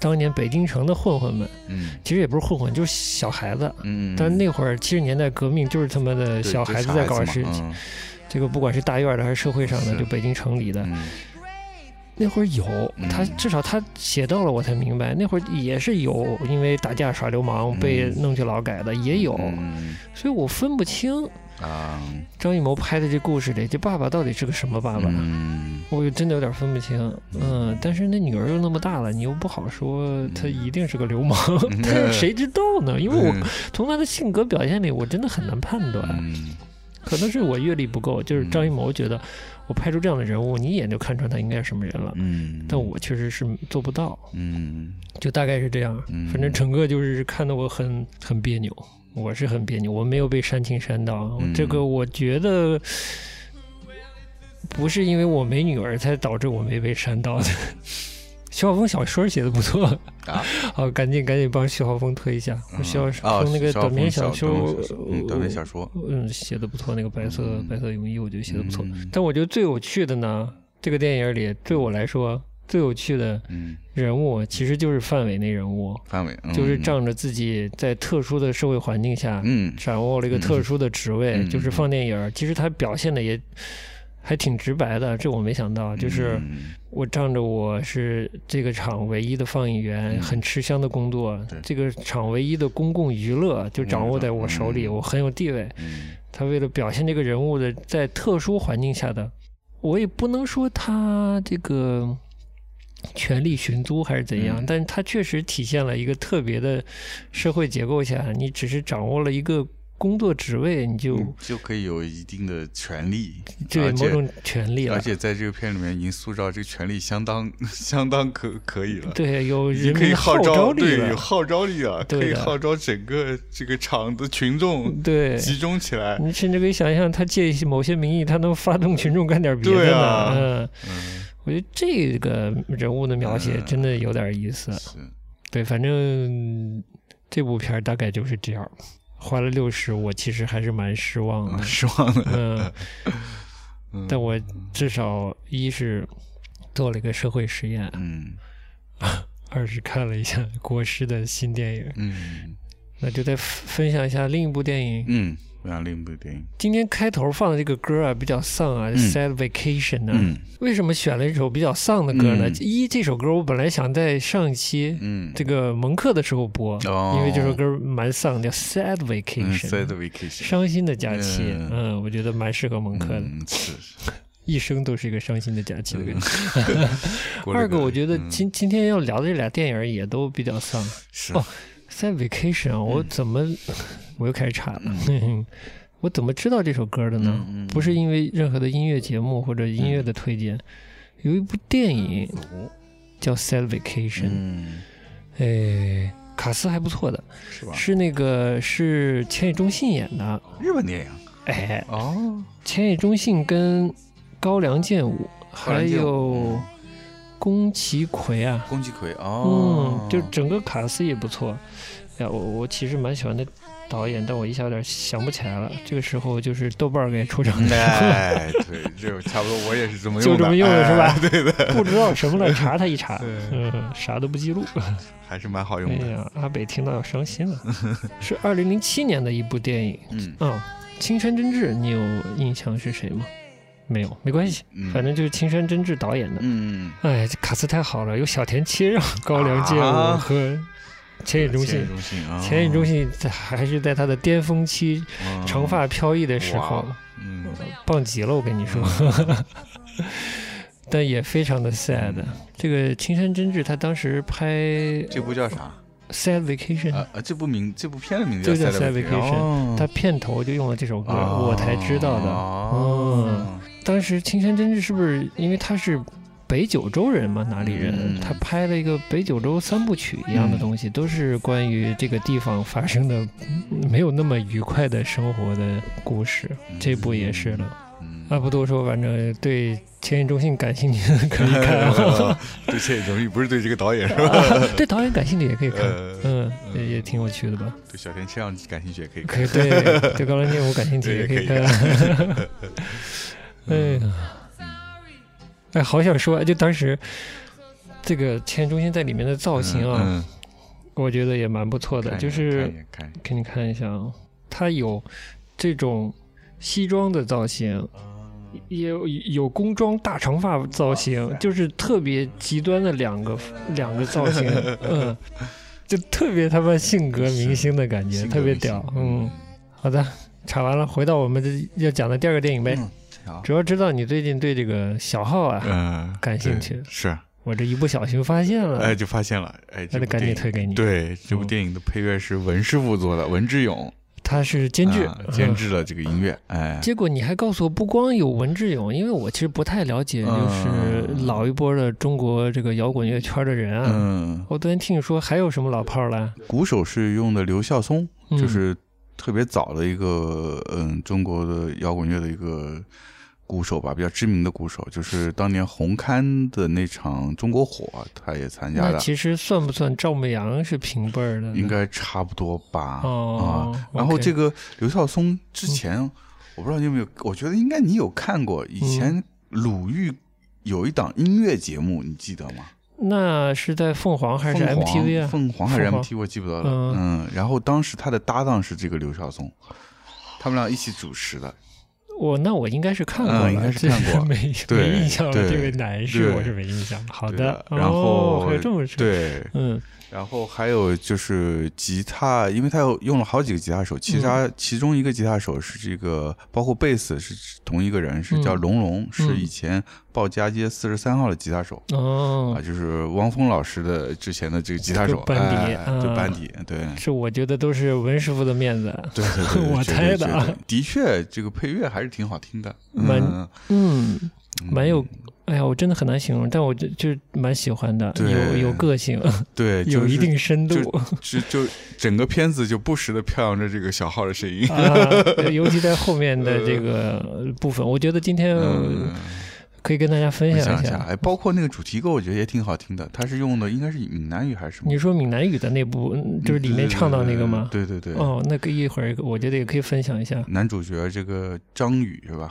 当年北京城的混混们，嗯。其实也不是混混，就是小孩子。嗯，但是那会儿七十年代革命就是他妈的小孩子在搞事情，嗯。这个不管是大院的还是社会上的，就北京城里的，嗯。那会儿有嗯。他，至少他写到了，我才明白，那会儿也是有因为打架耍流氓被嗯弄去劳改的，也有，嗯。所以我分不清啊，张艺谋拍的这故事里，这爸爸到底是个什么爸爸，嗯。我真的有点分不清。嗯，但是那女儿又那么大了，你又不好说他一定是个流氓，但是谁知道呢？因为我从他的性格表现里，我真的很难判断。嗯。可能是我阅历不够，就是张艺谋觉得我拍出这样的人物，你一眼就看出他应该是什么人了。嗯，但我确实是做不到，嗯。就大概是这样。嗯。反正整个就是看得我很很别扭，我是很别扭，我没有被煽情煽到。嗯这个我觉得不是因为我没女儿才导致我没被煽到的。徐浩峰小说写的不错啊，好，赶紧赶紧帮徐浩峰推一下。嗯徐浩啊峰那个短篇小说短篇小说，嗯短篇小说，嗯，写的不错，那个白色、嗯白色泳衣，我觉得写的不错。嗯但我觉得最有趣的呢，这个电影里对我来说最有趣的嗯，人物，其实就是范伟那人物，范伟就是仗着自己在特殊的社会环境下，嗯。掌握了一个特殊的职位，嗯就是放电影儿。其实他表现的也还挺直白的，这我没想到。就是嗯我仗着我是这个厂唯一的放映员，嗯。很吃香的工作对，这个厂唯一的公共娱乐就掌握在我手里，嗯。我很有地位。嗯。他为了表现这个人物的在特殊环境下的，我也不能说他这个权力寻租还是怎样，嗯但是他确实体现了一个特别的社会结构下，你只是掌握了一个工作职位，你就嗯就可以有一定的权利，对某种权利了而。且在这个片里面已经塑造这个权利相当 相当可可以了。对，有你可以号号召，力对，有。号召力啊，可以号召整个这个厂子群众对，集中起来。你甚至可以想象，他借某些名义，他能发动群众干点别的呢。对啊嗯，嗯，我觉得这个人物的描写嗯真的有点意思。是，对，反正这部片大概就是这样。花了六十，我其实还是蛮失望的。失望的。嗯，嗯但我至少一是做了一个社会实验，嗯 二是看了一下国师的新电影。嗯那就再分享一下另一部电影。嗯，另一部电影。今天开头放的这个歌啊，比较丧啊，嗯 Sad Vacation》呢、嗯为什么选了一首比较丧的歌呢？嗯一，这首歌我本来想在上一期嗯，这个蒙克的时候播，哦因为这首歌蛮丧，叫《Sad 嗯 Vacation》，Sad Vacation，伤心的假期。嗯嗯，我觉得蛮适合蒙克的，嗯是。一生都是一个伤心的假期的感觉。过二个，我觉得嗯今今天要聊的这俩电影也都比较丧。是哦 Sad Vacation，啊我怎么我又开始查了？我怎么知道这首歌的呢？不是因为任何的音乐节目或者音乐的推荐，有一部电影哦叫《Sad Vacation》，嗯，哎，卡斯还不错的，是吧？是那个是千叶忠信演的，日本电影哎，哦，千叶中信跟高良健吾还有宫崎葵啊，宫崎葵哦嗯，，就整个卡斯也不错。哎呀，我我其实蛮喜欢的导演，但我一下有点想不起来了。这个时候就是豆瓣儿给出场的时候，哎，对，就差不多，我也是这么用的，就这么用的是吧哎对的，不知道什么了，查他一查，嗯，啥都不记录。还是蛮好用的。哎呀，阿北听到要伤心了。是二零零七年的一部电影，嗯啊，青山真治，你有印象是谁吗？没有，没关系，嗯，反正就是青山真治导演的。嗯，哎，这卡斯太好了，有小田切让、高良健吾啊和浅野中信。中心啊，千叶中信在还是在他的巅峰期，哦长发飘逸的时候，嗯，棒极了，我跟你说。但也非常的 sad。这个青山真治他当时拍《这部叫啥？Sad Vacation》，啊啊，这部名这部片的名字就叫 Sad Vacation 哦。他片头就用了这首歌，哦我才知道的。哦，当时青山真治是不是因为他是北九州人嘛，哪里人？嗯他拍了一个北九州三部曲一样的东西，都是关于这个地方发生的嗯没有那么愉快的生活的故事。这部也是了。嗯，啊，不多说，反正对千叶中信感兴趣的可以看 啊。对千叶中心不是对这个导演是吧？啊对导演感兴趣也可以看，呃嗯，也也挺有趣的吧？对小田切让感兴趣也可以看。可以对对高良健吾感兴趣也可以看。哎呀，哎，好想说，就当时这个千叶中心在里面的造型啊，嗯，我觉得也蛮不错的，就是给你看一下啊，它有这种西装的造型，也有有工装大长发造型，就是特别极端的两个两个造型，嗯，就特别他妈性格明星的感觉，特别屌，嗯，好的，查完了，回到我们的要讲的第二个电影呗。嗯好主要知道你最近对这个小号啊，嗯，感兴趣。是，我这一不小心发现了，哎，就发现了，哎，这那得赶紧推给你。，对，这部嗯。电影的配乐是文师傅做的，文志勇。他是监制啊，监嗯制了这个音乐，哎，结果你还告诉我，不光有文志勇，因为我其实不太了解，就是嗯老一波的中国这个摇滚乐圈的人啊。嗯，我昨天听你说还有什么老炮儿了，鼓手是用的刘孝松，嗯。就是特别早的一个嗯中国的摇滚乐的一个鼓手吧，比较知名的鼓手，就是当年红勘的那场中国火，他也参加的，那其实算不算赵牧阳是平辈儿的呢？应该差不多吧。哦啊，然后这个刘孝松之前，我不知道你有没有，我觉得应该你有看过，以前鲁豫有一档音乐节目，你记得吗？那是在凤凰还是 MTV 啊？凤凰还是 MTV 我记不得了。嗯嗯，然后当时他的搭档是这个刘孝松，他们俩一起主持的。我那我应该是看过了，嗯应该是看过这没没印象了。这位男士我是没印象。好的，然后、哦还有这么说，对，嗯然后还有就是吉他，因为他有用了好几个吉他手，其他、其中一个吉他手是这个，包括贝斯是同一个人，是叫嗯龙龙，是以前报家街四十三号的吉他手。哦。啊，，就是汪峰老师的之前的这个吉他手这个班底哎对啊班底，对，是我觉得都是文师傅的面子。对对对，我猜的的确，这个配乐还是挺好听的，蛮嗯，嗯，蛮有嗯，哎呀，我真的很难形容，但我就就蛮喜欢的，有有个性，对，有一定深度就就整个片子就不时的飘扬着这个小号的声音，啊，尤其在后面的这个部分，我觉得今天嗯，可以跟大家分享一下，哎，包括那个主题歌，我觉得也挺好听的，它是用的应该是闽南语还是什么？你说闽南语的那部，嗯就是里面唱到那个吗？对对对，对哦，那个一会儿我觉得也可以分享一下。男主角这个张宇是吧？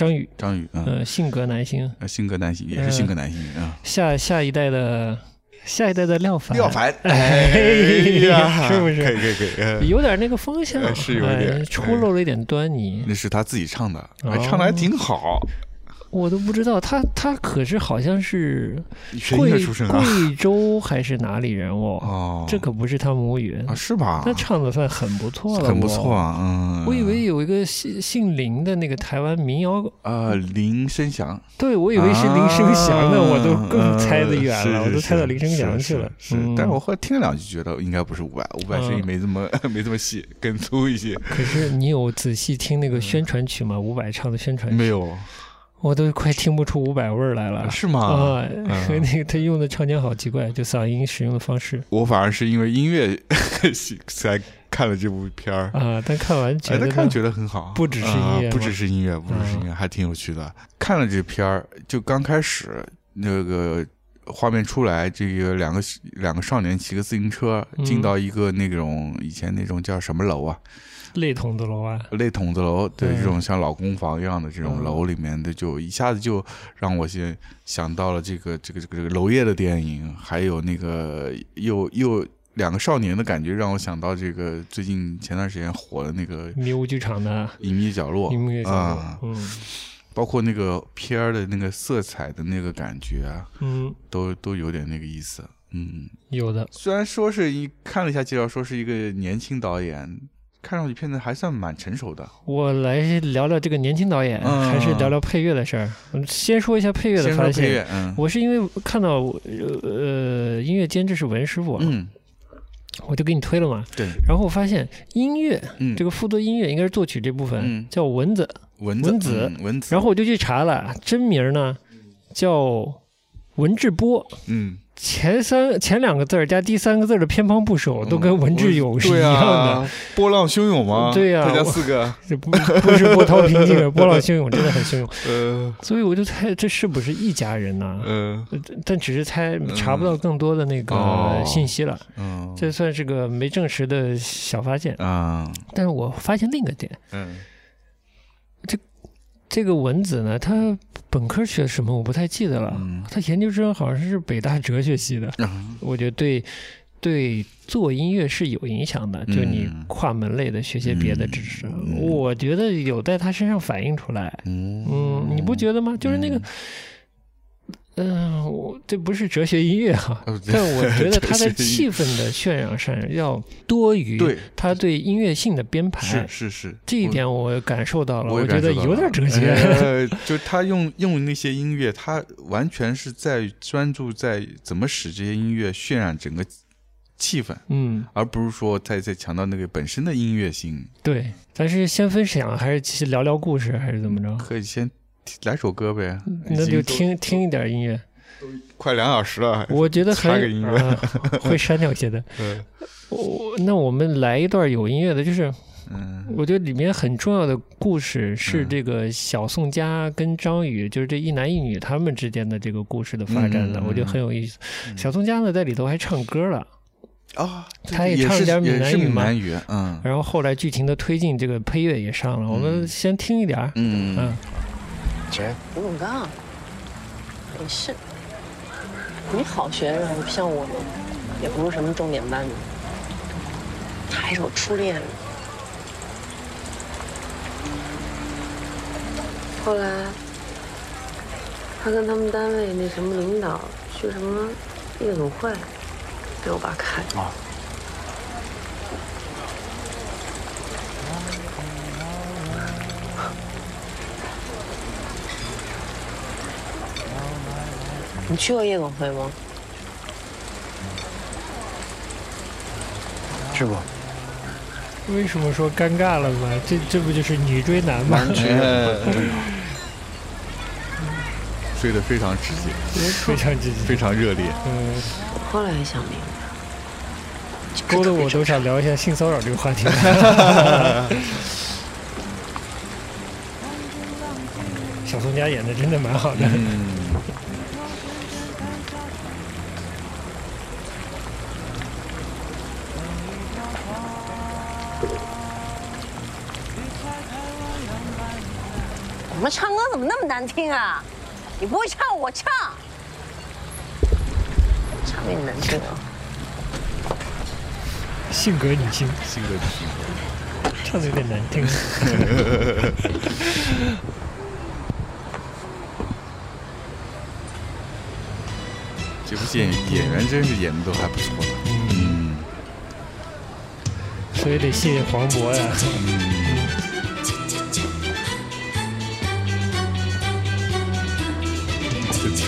张宇，张宇，嗯，呃，性格男星，呃性格男星也嗯是性格男星啊。下下一代的下一代的廖凡，廖凡，哎呀，是不是？可以可以可以，呃有点那个方向，呃是有点哎出露了一点端倪。那是他自己唱的，唱的还挺好。我都不知道他他可是好像是贵？贵州还是哪里人哦？哦，这可不是他母语，啊是吧？他唱的算很不错了，很不错。啊，嗯。我以为有一个姓姓林的那个台湾民谣，啊，林声祥，对我以为是林声祥的，啊我都更猜得远了，我都猜到林声祥去了。是，但是我后来听了两句，觉得应该不是伍佰，伍佰声音嗯没这么 没这么细，更粗一些。可是你有仔细听那个宣传曲吗？伍佰唱的宣传曲？没有，我都快听不出五百味儿来了。是吗？啊，嗯 那个他用的唱腔好奇怪，就嗓音使用的方式我反而是因为音乐 才看了这部片儿。啊。但看完觉哎，得他看觉得很好，不只是音乐啊不只是音乐，不只是音乐，还挺有趣的。看了这片儿，就刚开始那个画面出来，这个两个两个少年骑个自行车嗯进到一个那种以前那种叫什么楼啊，类筒子楼啊，类筒子楼，对，这种像老公房一样的这种楼里面的，就一下子就让我先想到了这个这个这个这个娄烨的电影，还有那个又又两个少年的感觉，让我想到这个最近前段时间火的那个迷雾剧场的隐秘角落啊，，嗯包括那个片儿的那个色彩的那个感觉啊，嗯，都都有点那个意思。嗯，有的。虽然说是一看了一下介绍，说是一个年轻导演，看上去片子还算蛮成熟的。我来聊聊这个年轻导演，嗯还是聊聊配乐的事儿。先说一下配乐的发现。配乐，嗯我是因为看到呃呃音乐监制是文师傅，嗯，我就给你推了嘛。对，然后我发现音乐嗯，这个负责音乐应该是作曲这部分，嗯叫蚊子。蚊子蚊子嗯蚊子，然后我就去查了，真名呢叫文志波。嗯，前三前两个字儿加第三个字儿的偏旁部首都跟文志勇是一样的，啊，波浪汹涌吗？对呀他家四个，这不不是波涛平静，波浪汹涌，真的很汹涌。呃。所以我就猜这是不是一家人呢、呃呃但只是猜查不到更多的那个哦。信息了，嗯，这算是个没证实的小发现。啊。但是我发现另一个点，嗯这个文子呢，他本科学什么我不太记得了，嗯。他研究生好像是北大哲学系的，嗯。我觉得对对做音乐是有影响的，就你嗯跨门类的学些别的知识，嗯。我觉得有在他身上反映出来。嗯。嗯，你不觉得吗？就是那个，嗯、我这不是哲学音乐哈，但我觉得他在 气氛的渲染上要多于对他对音乐性的编排是。是是这一点我感受到了，我也觉得有点哲学。呃，就他用用那些音乐，他完全是在专注在怎么使这些音乐渲染整个气氛，嗯，而不是说在在强调那个本身的音乐性。对，咱是先分享还是其实聊聊故事，还是怎么着？可以先来首歌呗，那就听听一点音乐。快两小时了。我觉得很插个音乐。啊 会删掉些的。嗯我那我们来一段有音乐的，就是嗯。我觉得里面很重要的故事是嗯。这个小宋佳跟张宇，就是这一男一女他们之间的这个故事的发展的，我觉得很有意思。嗯。小宋佳呢在里头还唱歌。了，啊，他也唱点闽南语嘛。南语，嗯。然后后来剧情的推进，这个配乐也上了。我们嗯先听一点儿，嗯。嗯，姐，不用刚，没事。你好学生，像我们，也不是什么重点班的，他还是我初恋。后来，他跟他们单位那什么领导去什么夜总会，被我爸看见。啊你去过夜总会吗？去过，为什么说尴尬了嘛？这这不就是女追男吗？追的 非常直接，非常直接，非常热烈。嗯，后来想明白，勾的我都想聊一下性骚扰这个话题。小宋佳演的真的蛮好的，嗯，怎么那么难听啊？你不会唱，我唱。唱给你难听啊！性格女性性格女性。唱的有点难听。这部戏演演员真是演的都还不错的。嗯所以得谢谢黄渤呀。这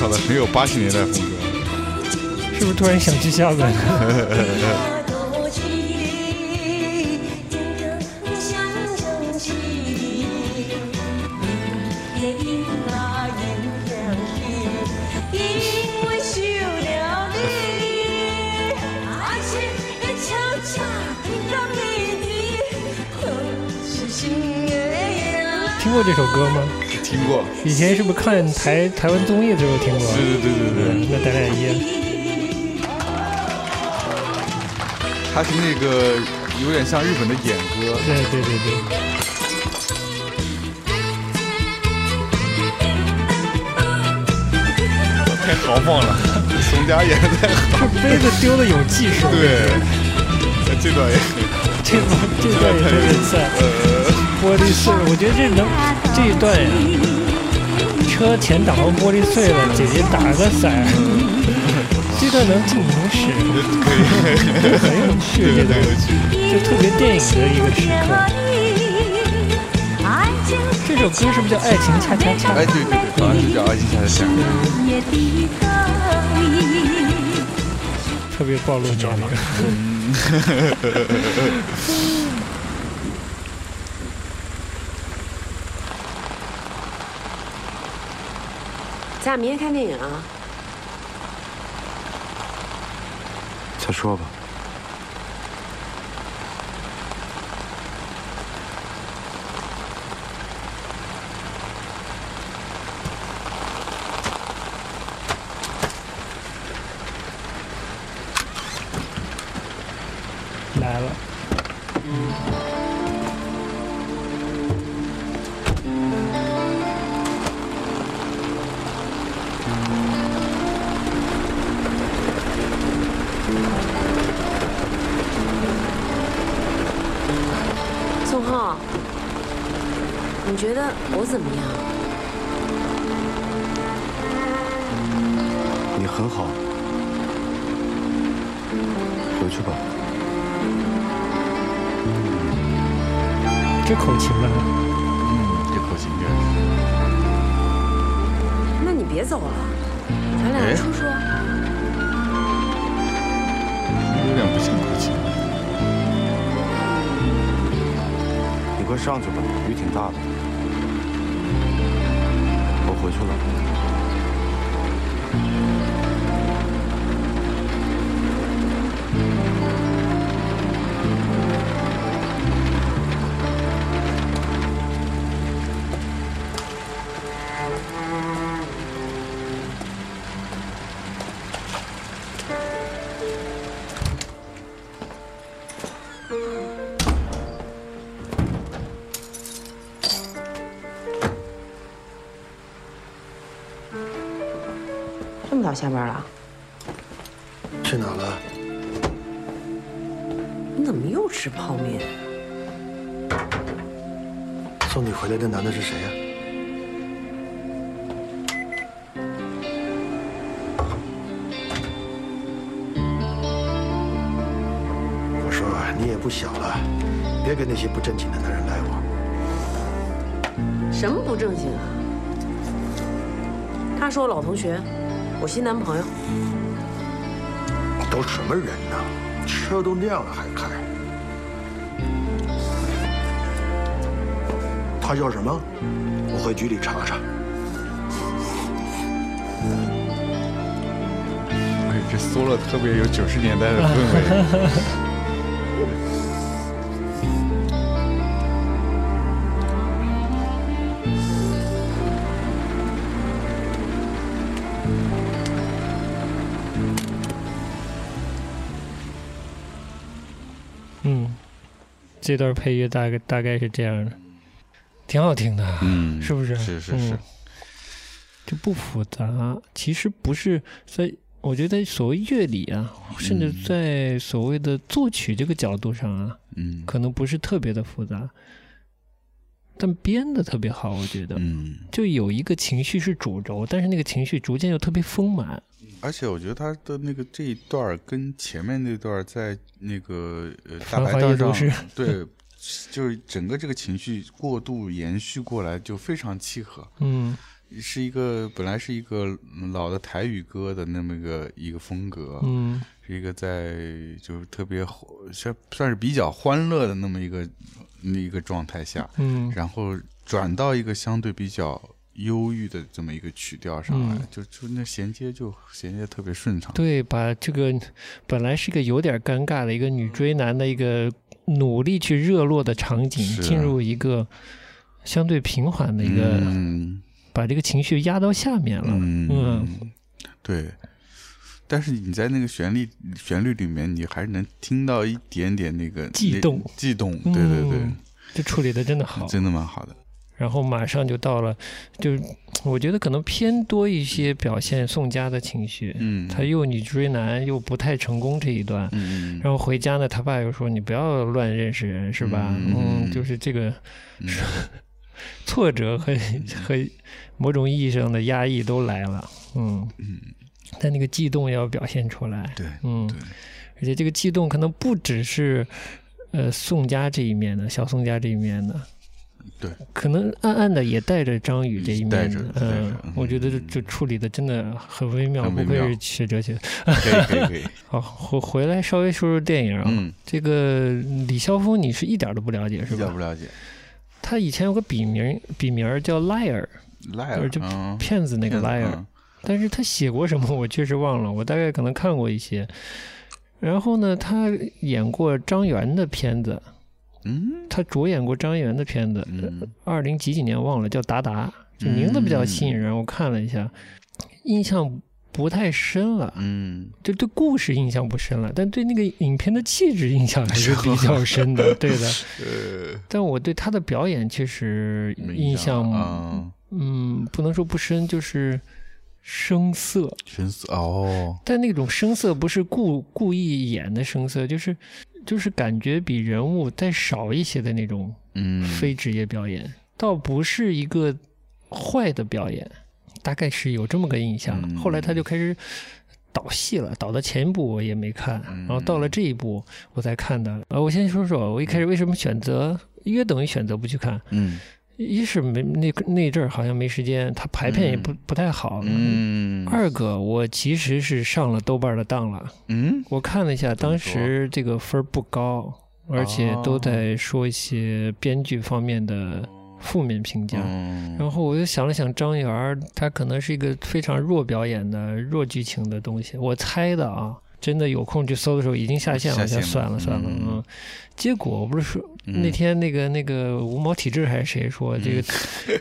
唱的很有八十年代风格，是不是突然想去厦门？听过这首歌吗？听过，以前是不是看台台湾综艺的时候听过？对对对对对，嗯，那咱俩一样。他是那个有点像日本的演歌，对对对对，太豪放了，宋佳演的太好，这杯子丢的有技术。对，这段也这段这段也特别赞。玻璃碎，我觉得这能这一段呀，车前挡风玻璃碎了，姐姐打个伞，这段能进影史，可以，很有趣，这段就特别电影的一个时刻。这首歌是不是叫《爱情恰恰恰》？哎，对对对，好像是叫《爱情恰恰恰》。特别暴露年龄。咱俩明天看电影啊？再说吧。下班了？去哪了？你怎么又吃泡面？送你回来的男的是谁呀、我说你也不小了，别跟那些不正经的男人来往。什么不正经啊？他是我老同学，我新男朋友。都什么人呢？车都亮了还开？他叫什么？我回局里查查。哎，这 solo 特别有九十年代的氛围。这段配乐大概大概是这样的，挺好听的，嗯，是不是？是是是嗯，就不复杂。其实不是在，我觉得所谓乐理啊，甚至嗯在所谓的作曲这个角度上啊，嗯可能不是特别的复杂，但编的特别好，我觉得。嗯，就有一个情绪是主轴，但是那个情绪逐渐又特别丰满。而且我觉得他的那个这一段儿跟前面那段儿在那个呃大繁华排档上对，就是整个这个情绪过度延续过来就非常契合。嗯是一个本来是一个老的台语歌的那么一个一个风格，嗯是一个在就是特别算算是比较欢乐的那么一个一个状态下，嗯然后转到一个相对比较忧郁的这么一个曲调上来，嗯就就那衔接就衔接特别顺畅。对，把这个本来是一个有点尴尬的一个女追男的一个努力去热络的场景，进入一个相对平缓的一个，嗯把这个情绪压到下面了。嗯嗯对。但是你在那个旋律旋律里面，你还是能听到一点点那个悸动悸动，对对对，嗯这处理的真的好。真的蛮好的。然后马上就到了，就是我觉得可能偏多一些表现宋佳的情绪。嗯，他又女追男又不太成功这一段，嗯嗯然后回家呢，他爸又说你不要乱认识人，是吧？嗯嗯，就是这个嗯。挫折和 和某种意义上的压抑都来了，嗯嗯，但那个悸动要表现出来，对嗯对，而且这个悸动可能不只是呃宋佳这一面的，小宋佳这一面的，对，可能暗暗的也带着张宇这一面嗯嗯，我觉得这这处理的真的很微妙，不愧是学哲学。可以可以可以，好，回回来稍微说说电影啊，嗯，这个李霄峰你是一点都不了解是吧？了不？了解？他以前有个笔名，笔名叫 liar，就嗯。骗子那个 liar，、嗯。但是他写过什么我确实忘了，我大概可能看过一些。然后呢，他演过张元的片子，嗯。他主演过张元的片子，嗯。二零几几年忘了，叫《达达》，这名字比较吸引人。我看了一下，印象不太深了，嗯。就对故事印象不深了，但对那个影片的气质印象还是比较深的。对的，呃，但我对他的表演确实印象，啊，嗯，不能说不深，就是生涩。深色哦，但那种生色不是故故意演的生色，就是就是感觉比人物再少一些的那种嗯，非职业表演，倒不是一个坏的表演，大概是有这么个印象。嗯后来他就开始导戏了，导的前一部我也没看，嗯然后到了这一部我才看的。呃，我先说说我一开始为什么选择，约等于选择不去看。嗯一是没那那阵儿好像没时间，他排片也不、不太好。嗯二个我其实是上了豆瓣的当了，嗯我看了一下，当时这个分儿不高，而且都在说一些编剧方面的负面评价。嗯，然后我又想了想，张元儿他可能是一个非常弱表演的、弱剧情的东西，我猜的啊。真的有空去搜的时候已经下线了，下线了算了算了，嗯嗯。结果我不是说嗯那天那个那个无毛体质还是谁说这个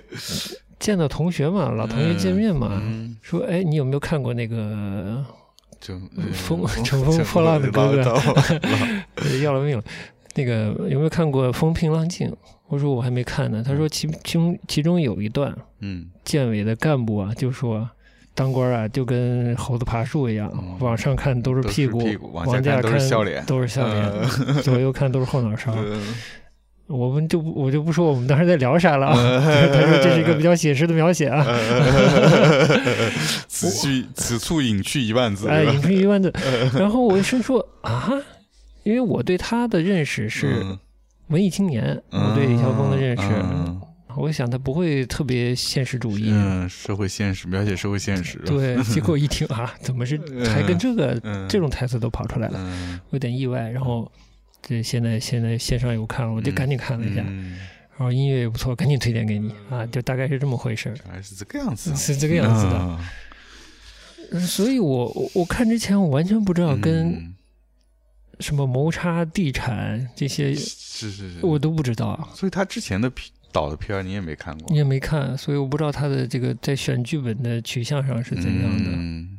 见到同学嘛，老同学见面嘛，嗯，说哎你有没有看过那个 乘风乘风破浪的哥哥呃 要了命了。那个有没有看过《风平浪静》？我说我还没看呢。他说其其中其中有一段，嗯建委的干部啊就说，当官啊就跟猴子爬树一样，嗯往上看都是屁股，屁股往下看都是笑脸都是笑脸，左右看都是后脑勺。嗯我们就不我就不说我们当时在聊啥了啊。他说这是一个比较写实的描写啊，此去此处隐去一万字，哎，隐去一万字。然后我一声说啊，因为我对他的认识是嗯文艺青年，我对李晓峰的认识，嗯我想他不会特别现实主义。嗯，社会现实描写社会现实，对，结果一听啊，怎么是还跟这个、嗯这种台词都跑出来了，我，有点意外。然后这现在现在线上有看了，我就赶紧看了一下，嗯然后音乐也不错，赶紧推荐给你啊，就大概是这么回事儿，原来是这个样子，是这个样子的。所以我我我看之前我完全不知道跟嗯什么谋杀、地产这些是是是，我都不知道。所以他之前的片导的片儿你也没看过你，也没看，所以我不知道他的这个在选剧本的取向上是怎样的。嗯，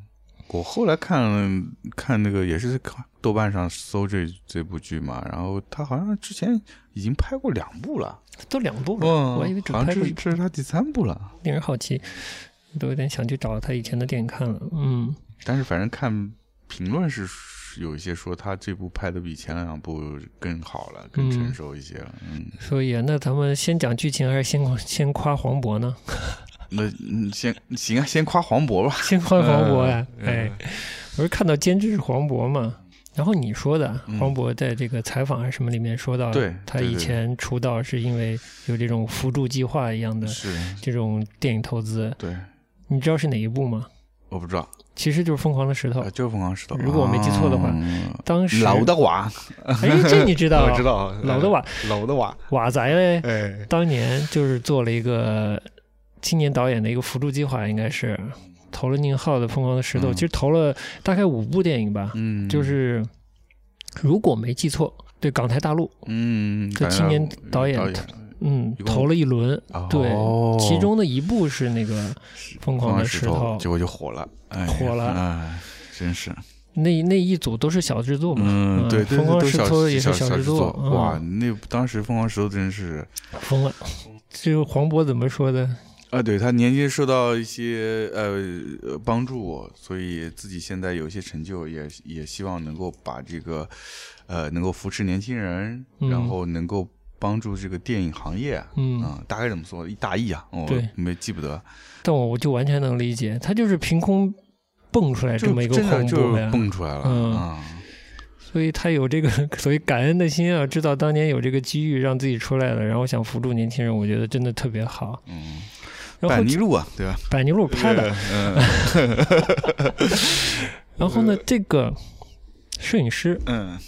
我后来看了看那个也是看豆瓣上搜这这部剧嘛，然后他好像之前已经拍过两部了，都两部了，嗯，我还以为只拍过一部，这是他第三部了，令人好奇，都有点想去找他以前的电影看了。嗯，但是反正看评论是有一些说他这部拍的比前两部更好了，更成熟一些了，嗯，所以啊那咱们先讲剧情还是先先夸黄渤呢？那嗯先行啊，先夸黄渤吧，先夸黄渤呀、嗯哎，我是看到监制是黄渤嘛。然后你说的嗯。黄渤在这个采访还是什么里面说到，对他以前出道是因为有这种扶助计划一样的是。这种电影投资，对，你知道是哪一部吗？我不知道，其实就是《疯狂的石头。啊，》。就是疯狂石头，如果我没记错的话嗯。当时老的瓦，哎，这你知道？我知。道，老的瓦，老的瓦，瓦仔嘞，哎，当年就是做了一个青年导演的一个辅助计划，应该是投了宁浩的《疯狂的石头》嗯。其实投了大概五部电影吧，嗯，就是如果没记错，对港台大陆嗯，这青年导演导演嗯投了一轮，对哦，其中的一部是那个《疯狂的石石头结》，果就火了，哎火了哎，真是，那那一组都是小制作嘛，嗯，对疯狂石头也是小制作，哇，嗯那当时疯狂石头真是。疯了。这个黄渤怎么说的？啊，对他年轻受到一些呃呃帮助，所以自己现在有一些成就，也也希望能够把这个呃能够扶持年轻人，嗯然后能够帮助这个电影行业，嗯。啊，大概怎么说？一大意啊，我对没记不得，但我我就完全能理解，他就是凭空蹦出来这么一个真的就蹦出来了嗯。啊，所以他有这个 所谓感恩的心啊，知道当年有这个机遇让自己出来了，然后想扶助年轻人，我觉得真的特别好。嗯，然后板泥路啊，对吧？百尼路拍的，嗯 然后呢，这个摄影师嗯。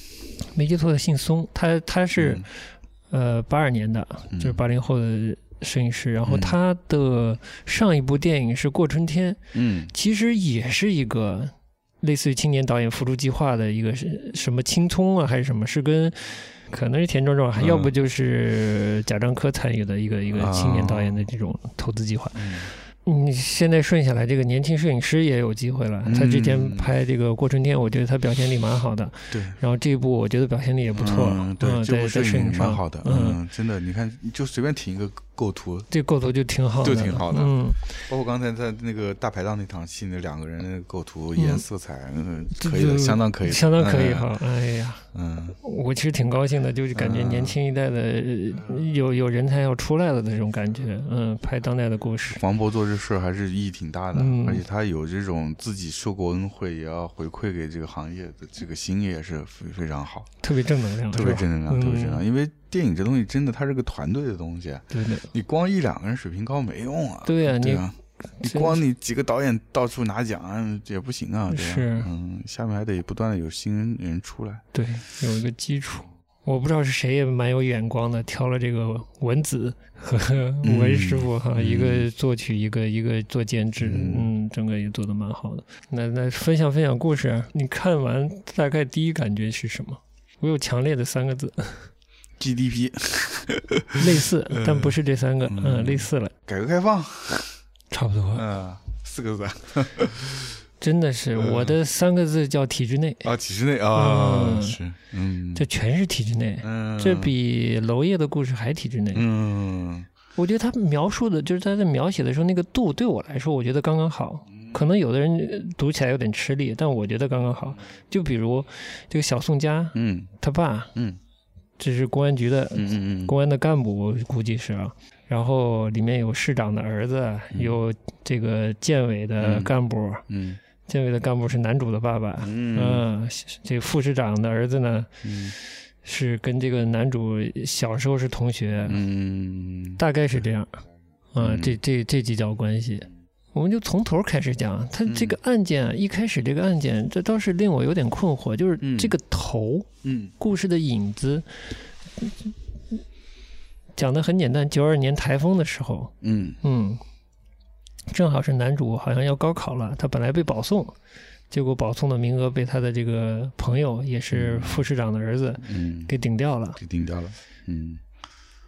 没记错的姓松，他他是、呃八二年的，嗯就是八零后的摄影师，然后嗯他的上一部电影是《过春天》，嗯其实也是一个类似于青年导演扶助计划的一个是什么青葱啊，还是什么？是跟可能是田壮壮，还嗯要不就是贾樟柯参与的一个一个青年导演的这种投资计划。嗯你现在顺下来，这个年轻摄影师也有机会了。他之前嗯拍这个《过春天》，我觉得他表现力蛮好的。对。然后这一部我觉得表现力也不错，嗯，对，这在部摄影蛮好的，嗯，嗯，真的，你看，你就随便挺一个构图，这构图就挺好的，就挺好的。嗯，包括刚才在那个大排档那场戏，那两个人的构图、嗯颜色彩，嗯，可以的，相当可以，相当可以嗯哈。哎呀，嗯，我其实挺高兴的，就是感觉嗯年轻一代的呃有有人才要出来了的这种感觉。嗯，拍当代的故事，黄渤做这事儿还是意义挺大的，嗯。而且他有这种自己受过恩惠，也要回馈给这个行业的这个心也是非非常好，特别正能量，特别正能量，特别正能量。嗯。因为电影这东西真的，它是个团队的东西，对对你光一两个人水平高没用啊，对啊，你对啊。你真光你几个导演到处拿奖也不行啊，是嗯，下面还得不断的有新人人出来，对有一个基础。我不知道是谁也蛮有眼光的，挑了这个文子和文师傅哈，嗯一个作曲，一个一个做监制，嗯嗯，整个也做的蛮好的。那那分享分享故事啊，你看完大概第一感觉是什么？我有强烈的三个字，GDP 类似，但不是这三个，嗯嗯，类似了，改革开放，差不多，嗯，四个字。真的是嗯。我的三个字叫体制内，啊，体制内啊，嗯是，嗯，这全是体制内，嗯，这比娄烨的故事还体制内。嗯。我觉得他描述的，就是他在描写的时候那个度，对我来说，我觉得刚刚好。可能有的人呃读起来有点吃力，但我觉得刚刚好。就比如这个小宋佳，嗯。他爸，嗯这是公安局的嗯公安的干部，估计是啊。然后里面有市长的儿子，有这个建委的干部，嗯。建委的干部是男主的爸爸，嗯。嗯，这个副市长的儿子呢，嗯。是跟这个男主小时候是同学，嗯。大概是这样，啊，嗯。这这这几角关系，我们就从头开始讲。他这个案件啊，一开始这个案件，这倒是令我有点困惑，就是嗯这个头，嗯故事的影子，讲的很简单。九二年台风的时候，嗯嗯，正好是男主好像要高考了，他本来被保送，结果保送的名额被他的这个朋友，也是副市长的儿子嗯，给顶掉了。给顶掉了，嗯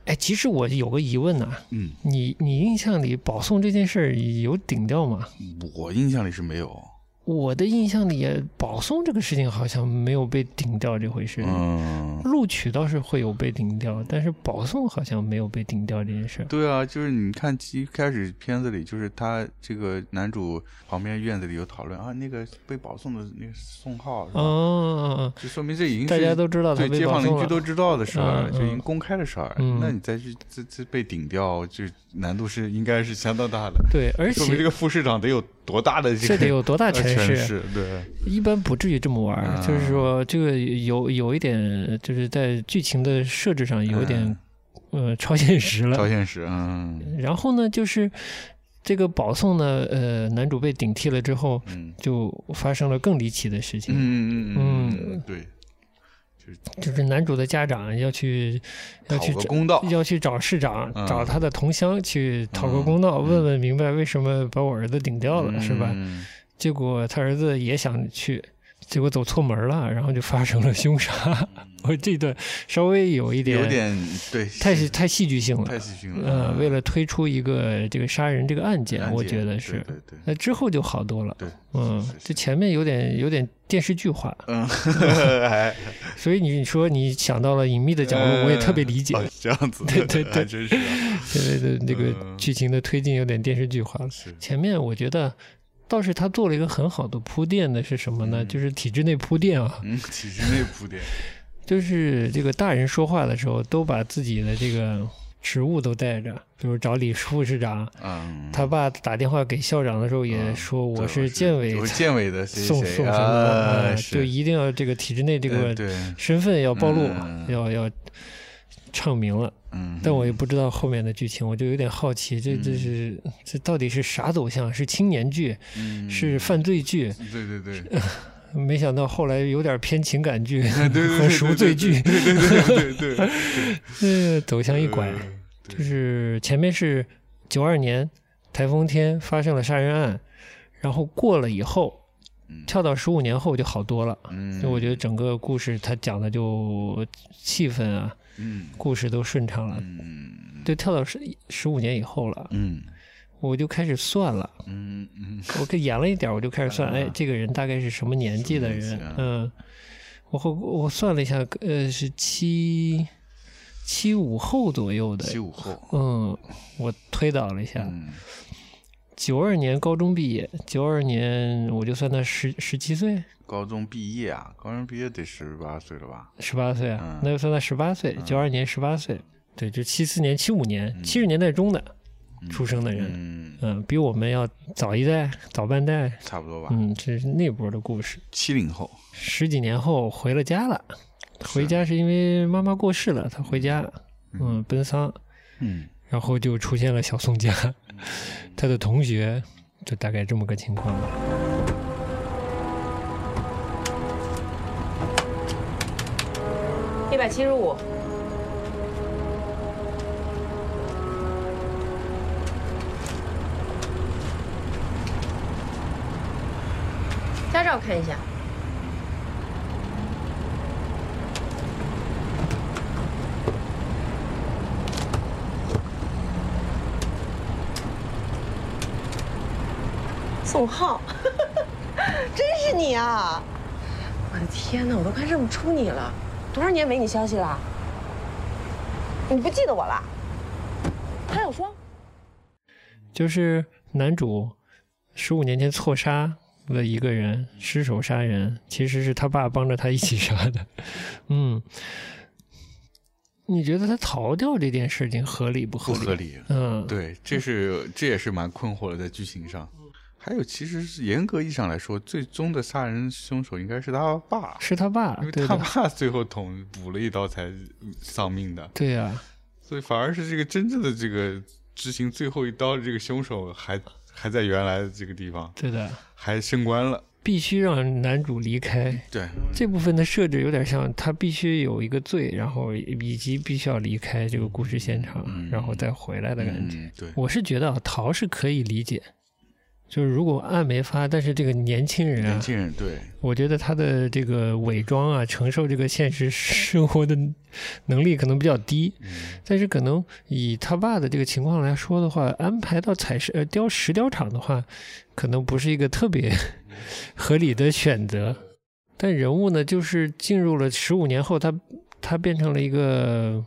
哎，其实我有个疑问呐、嗯，你你印象里保送这件事儿有顶掉吗？我印象里是没有，我的印象里，保送这个事情好像没有被顶掉这回事。嗯，录取倒是会有被顶掉，但是保送好像没有被顶掉这件事。对啊，就是你看一开始片子里，就是他这个男主旁边院子里有讨论啊，那个被保送的那个宋浩是吧？哦，就说明这已经大家都知道他对街坊。邻居都知道的事儿，嗯就已经嗯公开的事儿。嗯那你再去这这被顶掉，就难度是应该是相当大的。对，而且说明这个副市长得有多大的这这个得有多大呃权势？权势？对，一般不至于这么玩就是说，这个有有一点，就是在剧情的设置上有一点、呃超现实了。超现实，嗯。然后呢，就是这个保送呢，呃，男主被顶替了之后，嗯。就发生了更离奇的事情，嗯嗯嗯嗯，对，就是男主的家长要去要去找公道。要去找市长，嗯找他的同乡去讨个公道，嗯问问明白为什么把我儿子顶掉了，是吧？嗯结果他儿子也想去，结果走错门了，然后就发生了凶杀。我这段稍微有一点有点对，是太太戏剧性了，太戏剧性了。呃，为了推出一个这个杀人这个案件，我觉得是。对对，那之后就好多了，对嗯这前面有点有点电视剧化，嗯，还 所以你你说你想到了隐秘的角落，我也特别理解。哦，这样子，对 对对。还真是啊。现在的那个嗯。剧情的推进有点电视剧化了。是。前面我觉得倒是他做了一个很好的铺垫的是什么呢？嗯。就是体制内铺垫啊，嗯，体制内铺垫，就是这个大人说话的时候都把自己的这个职务都带着，比如找李副市长，嗯，他爸打电话给校长的时候也嗯说我是建委我是建委的谁送谁送什么就一定要这个体制内这个身份要暴露，嗯。要要唱明了。嗯，但我也不知道后面的剧情，我就有点好奇，这这是这到底是啥走向？是青年剧，嗯。是犯罪剧？对对对，没想到后来有点偏情感剧和赎罪剧，对对对对对，呃，走向一拐。呃就是前面是九二年台风天发生了杀人案，然后过了以后，嗯。跳到十五年后就好多了。嗯，就我觉得整个故事它讲的就气氛啊，嗯。故事都顺畅了。嗯。就跳到十十五年以后了，嗯。我就开始算了。嗯嗯。我给演了一点，我就开始算，啊。哎，这个人大概是什么年纪的人？嗯，我后我算了一下，呃，是七七五后左右的。七五后，嗯，我推导了一下，嗯。九二年高中毕业，九二年我就算他十十七岁，高中毕业啊，高中毕业得十八岁了吧？十八岁啊，嗯。那就算他十八岁，九二年十八岁，对，就七四年、七五年、七十年代中的出生的人，嗯，嗯，比我们要早一代、早半代，差不多吧。嗯，这是那波的故事。七零后，十几年后回了家了，回家是因为妈妈过世了，他回家，嗯，奔丧，嗯。然后就出现了小宋家，他的同学，就大概这么个情况百七十五，驾照看一下。宋浩，真是你啊！我的天哪，我都快认不出你了，多少年没你消息了？你不记得我了？他有说，就是男主十五年前错杀了一个人，失手杀人，其实是他爸帮着他一起杀的。嗯，你觉得他逃掉这件事情合理不合理？不合理。嗯，对，这是这也是蛮困惑的，在剧情上。还有，其实是严格意义上来说，最终的杀人凶手应该是他爸，是他爸因为，他，爸 最后捅补了一刀才丧命的，对呀、所以反而是这个真正的这个执行最后一刀的这个凶手还还在原来的这个地方，对的，还升官了。必须让男主离开。对，这部分的设置有点像，他必须有一个罪，然后以及必须要离开这个故事现场，然后再回来的感觉。嗯，对，我是觉得啊，逃是可以理解，就是如果案没发，但是这个年轻人啊年，轻人对，我觉得他的这个伪装啊，承受这个现实生活的能力可能比较低，嗯。但是可能以他爸的这个情况来说的话，安排到采石呃雕石雕厂的话，可能不是一个特别合理的选择。但人物呢，就是进入了十五年后，他他变成了一个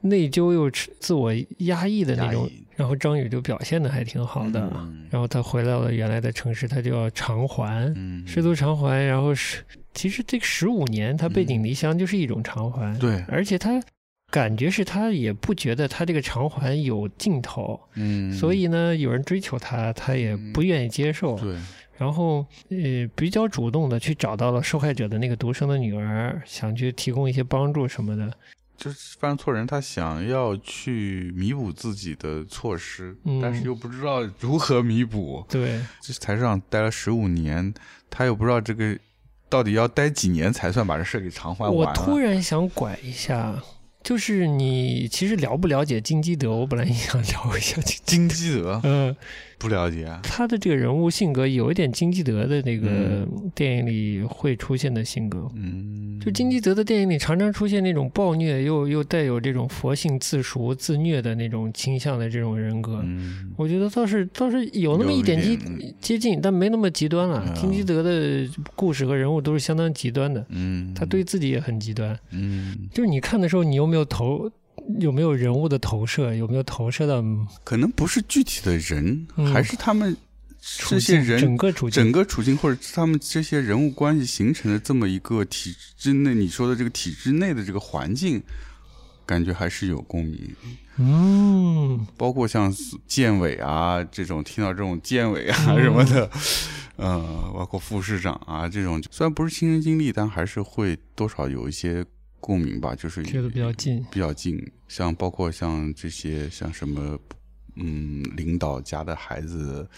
内疚又自我压抑的那种然后张宇就表现的还挺好的。嗯然后他回到了原来的城市，他就要偿还，嗯，师徒偿还。然后是，其实这十五年，他背井离乡就是一种偿还。对，而且他感觉是他也不觉得他这个偿还有尽头，嗯，所以呢，有人追求他，他也不愿意接受。对，然后呃，比较主动的去找到了受害者的那个独生的女儿，想去提供一些帮助什么的。就是犯错人，他想要去弥补自己的错失，嗯。但是又不知道如何弥补。对，这台上待了十五年，他又不知道这个到底要待几年才算把这事给偿还我完我。突然想拐一下，就是你其实了不了解金基德，我本来也想聊一下金金基德？嗯，不了解啊，他的这个人物性格有一点金基德的那个嗯电影里会出现的性格。嗯，就金基德的电影里常常出现那种暴虐又又带有这种佛性自赎、自虐的那种倾向的这种人格，嗯我觉得倒是倒是有那么一一点接接近，但没那么极端了。嗯金基德的故事和人物都是相当极端的，嗯，他对自己也很极端。嗯，就是你看的时候，你有没有投有没有人物的投射，有没有投射到可能不是具体的人，嗯。还是他们处这些人整人个处境。整个处境，或者是他们这些人物关系形成的这么一个体制内，你说的这个体制内的这个环境，感觉还是有共鸣。嗯。包括像建委啊这种，听到这种建委啊什么的，呃，包括副市长啊这种，虽然不是亲身经历，但还是会多少有一些共鸣吧，就是觉得比较近。比较近。像包括像这些像什么，嗯，领导家的孩子，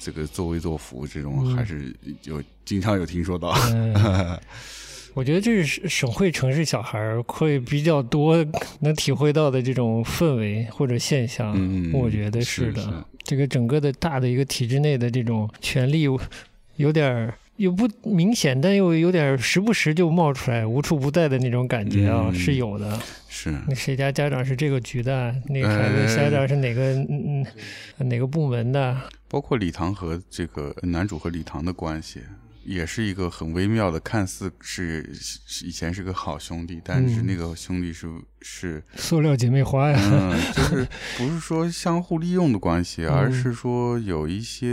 这个作威作福这种，嗯还是有经常有听说到。嗯，我觉得这是省会城市小孩儿会比较多能体会到的这种氛围或者现象。嗯，我觉得是的。这个整个的大的一个体制内的这种权力，有点儿又不明显，但又有点时不时就冒出来，无处不在的那种感觉啊，嗯是有的。是那谁家家长是这个局的？那个孩子家长是哪个嗯嗯哪个部门的？包括李唐和这个男主和李唐的关系，也是一个很微妙的，看似是是以前是个好兄弟，但是嗯那个兄弟是、是，塑料姐妹花呀。嗯，就是不是说相互利用的关系，嗯而是说有一些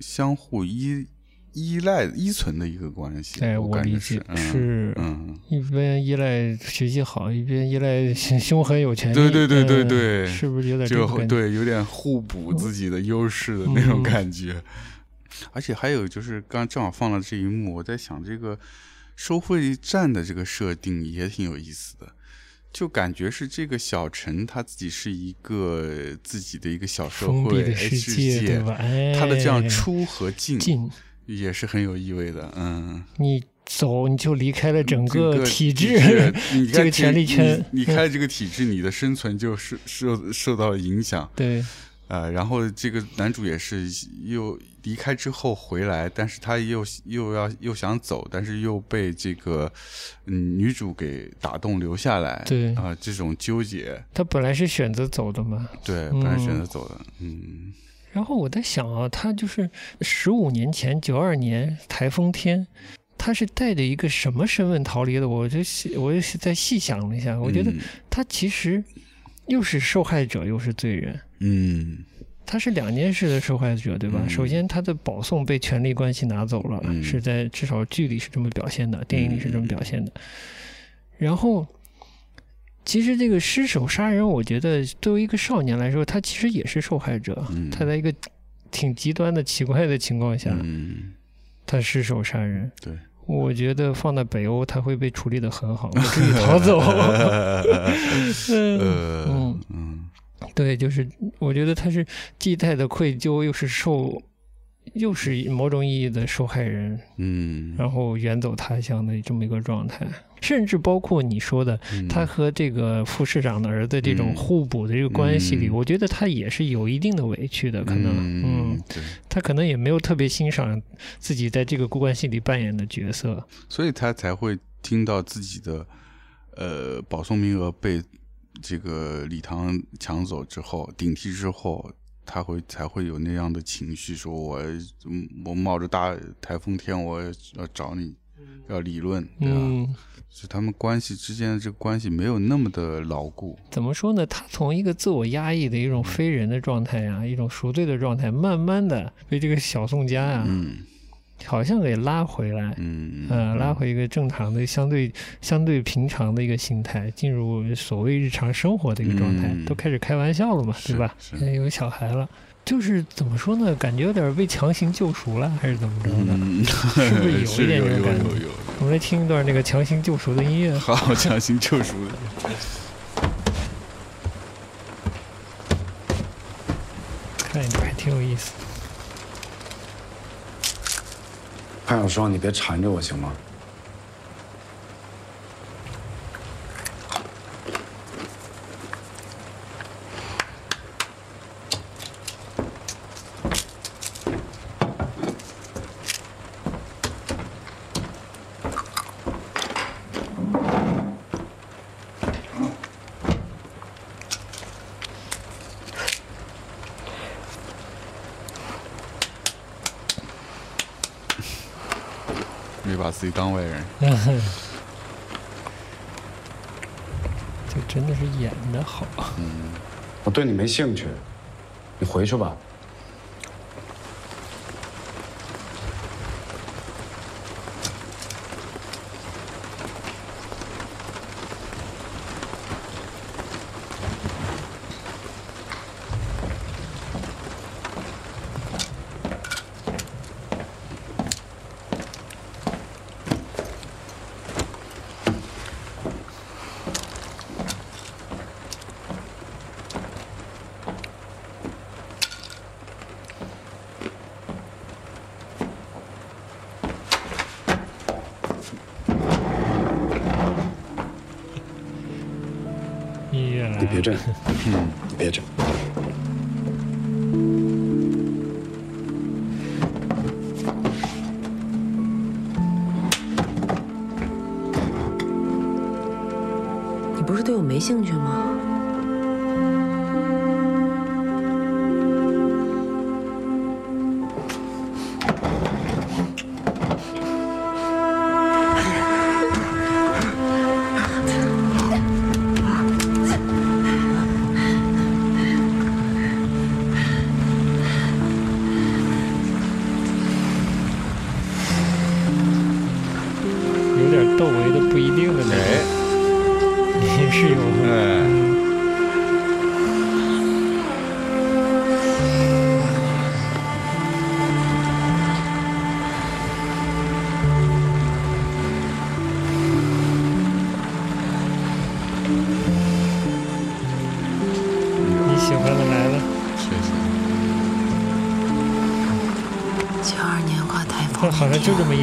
相互依依赖依存的一个关系。哎，我感觉理解是，是嗯，一边依赖学习好，一边依赖凶狠有权利。对对对对嗯对是不是有点就？对，有点互补自己的优势的那种嗯感觉。而且还有就是，刚正好放了这一幕，我在想这个收费站的这个设定也挺有意思的，就感觉是这个小陈他自己是一个自己的一个小社会的世世界，对吧？哎，他的这样出和进进，也是很有意味的，嗯。你走你就离开了整个个体制，你 这个权力圈你，你开了这个体制，你的生存就受受受到了影响。对，呃，然后这个男主也是又离开之后回来，但是他又又要又想走，但是又被这个嗯女主给打动留下来。对啊、这种纠结，他本来是选择走的嘛。对，本来选择走的，嗯然后我在想啊，他就是十五年前，九二年台风天，他是带着一个什么身份逃离的？我就细，我也是在细想了一下，我觉得嗯他其实又是受害者，又是罪人。嗯他是两件事的受害者，对吧？嗯首先，他的保送被权力关系拿走了，嗯是在至少剧里是这么表现的，电影里是这么表现的。然后，其实这个失手杀人，我觉得作为一个少年来说，他其实也是受害者。嗯他在一个挺极端的、奇怪的情况下，嗯，他失手杀人。对，我觉得放在北欧，他会被处理的很好，不至于逃走。嗯呃嗯嗯对，就是我觉得他是既带的愧疚，又是受，又是某种意义的受害人，嗯，然后远走他乡的这么一个状态，甚至包括你说的嗯。他和这个副市长的儿子这种嗯。互补的这个关系里，嗯。我觉得他也是有一定的委屈的，可能，嗯他可能也没有特别欣赏自己在这个关系里扮演的角色，所以他才会听到自己的呃保送名额被这个李唐抢走之后，顶替之后，他会才会有那样的情绪，说我嗯我冒着大台风天，我要找你要理论，对吧？嗯。就他们关系之间的这个关系没有那么的牢固，怎么说呢？他从一个自我压抑的一种非人的状态啊，一种赎罪的状态，慢慢的被这个小宋家啊，嗯好像给拉回来，嗯呃，拉回一个正常的、相对相对平常的一个心态，进入所谓日常生活的一个状态，嗯都开始开玩笑了嘛，对吧？是现在有小孩了。就是怎么说呢？感觉有点被强行救赎了，还是怎么着的？嗯，是不是有一点这种感觉我们来听一段那个强行救赎的音乐。好强行救赎的。看一段还挺有意思。潘小双，你别缠着我行吗？把自己当外人。这真的是演的好。嗯我对你没兴趣，你回去吧。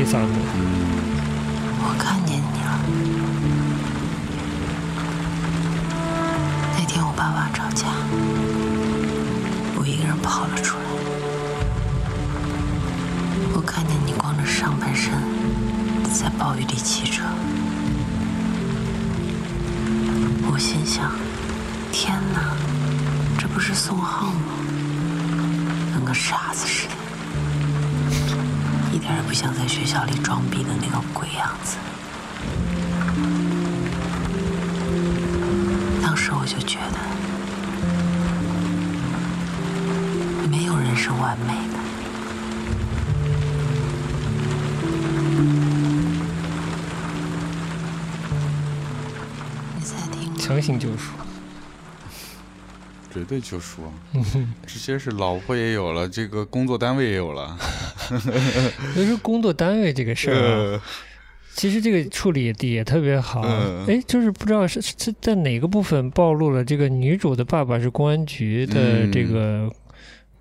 我看见你了。那天我爸爸吵架，我一个人跑了出来。我看见你光着上半身在暴雨里骑车，我心想：天哪，这不是宋浩吗？跟个傻子似的。一点也不像在学校里装逼的那个鬼样子。当时我就觉得，没有人是完美的。你在听吗？强行救赎。绝对救赎啊！这些是老婆也有了，这个工作单位也有了。所以说工作单位这个事儿其实这个处理的也特别好。嗯。哎，就是不知道是是在哪个部分暴露了这个女主的爸爸是公安局的嗯。这个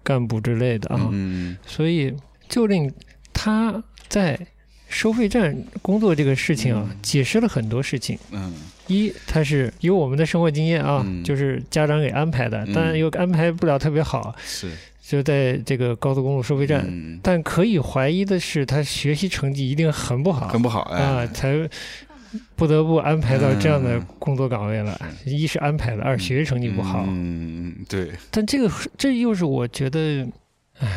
干部之类的啊，嗯。所以就令他在收费站工作这个事情啊，嗯。解释了很多事情。嗯。一，他是有我们的生活经验啊，嗯。就是家长给安排的，嗯。但又安排不了特别好，是就在这个高速公路收费站。嗯，但可以怀疑的是，他学习成绩一定很不好，很不好啊，哎。才不得不安排到这样的嗯工作岗位了。一是安排的，二学习成绩不好。嗯，对，但这个这又是我觉得，唉，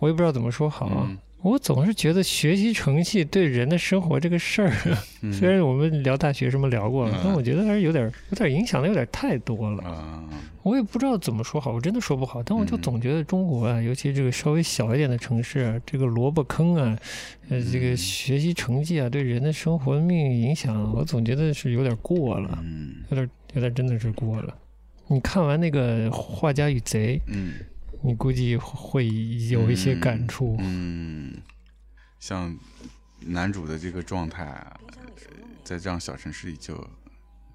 我也不知道怎么说好啊。嗯我总是觉得学习成绩对人的生活这个事儿，嗯虽然我们聊大学什么聊过了，嗯但我觉得还是有点有点影响的有点太多了。啊，我也不知道怎么说好，我真的说不好。但我就嗯总觉得中国啊，尤其这个稍微小一点的城市啊，这个萝卜坑啊，呃，这个嗯学习成绩啊，对人的生活命运影响，我总觉得是有点过了，嗯有点有点真的是过了。你看完那个《画家与贼》，嗯你估计会有一些感触。嗯，像男主的这个状态在这样小城市里就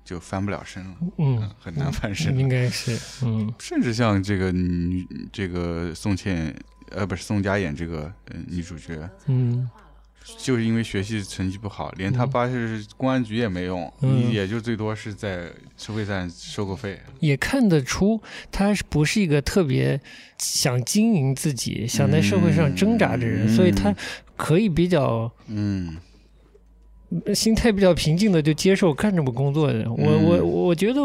就翻不了身了，嗯，很难翻身了应该是，嗯甚至像这个女这个宋茜，呃，不是宋佳演这个呃女主角，嗯就是因为学习成绩不好，连她嗯。爸是公安局也没用，嗯。你也就最多是在收费站收个费。也看得出他是不是一个特别想经营自己、想在社会上挣扎的人，嗯所以他可以比较嗯。心态比较平静的就接受干这么工作的。我嗯。我我觉得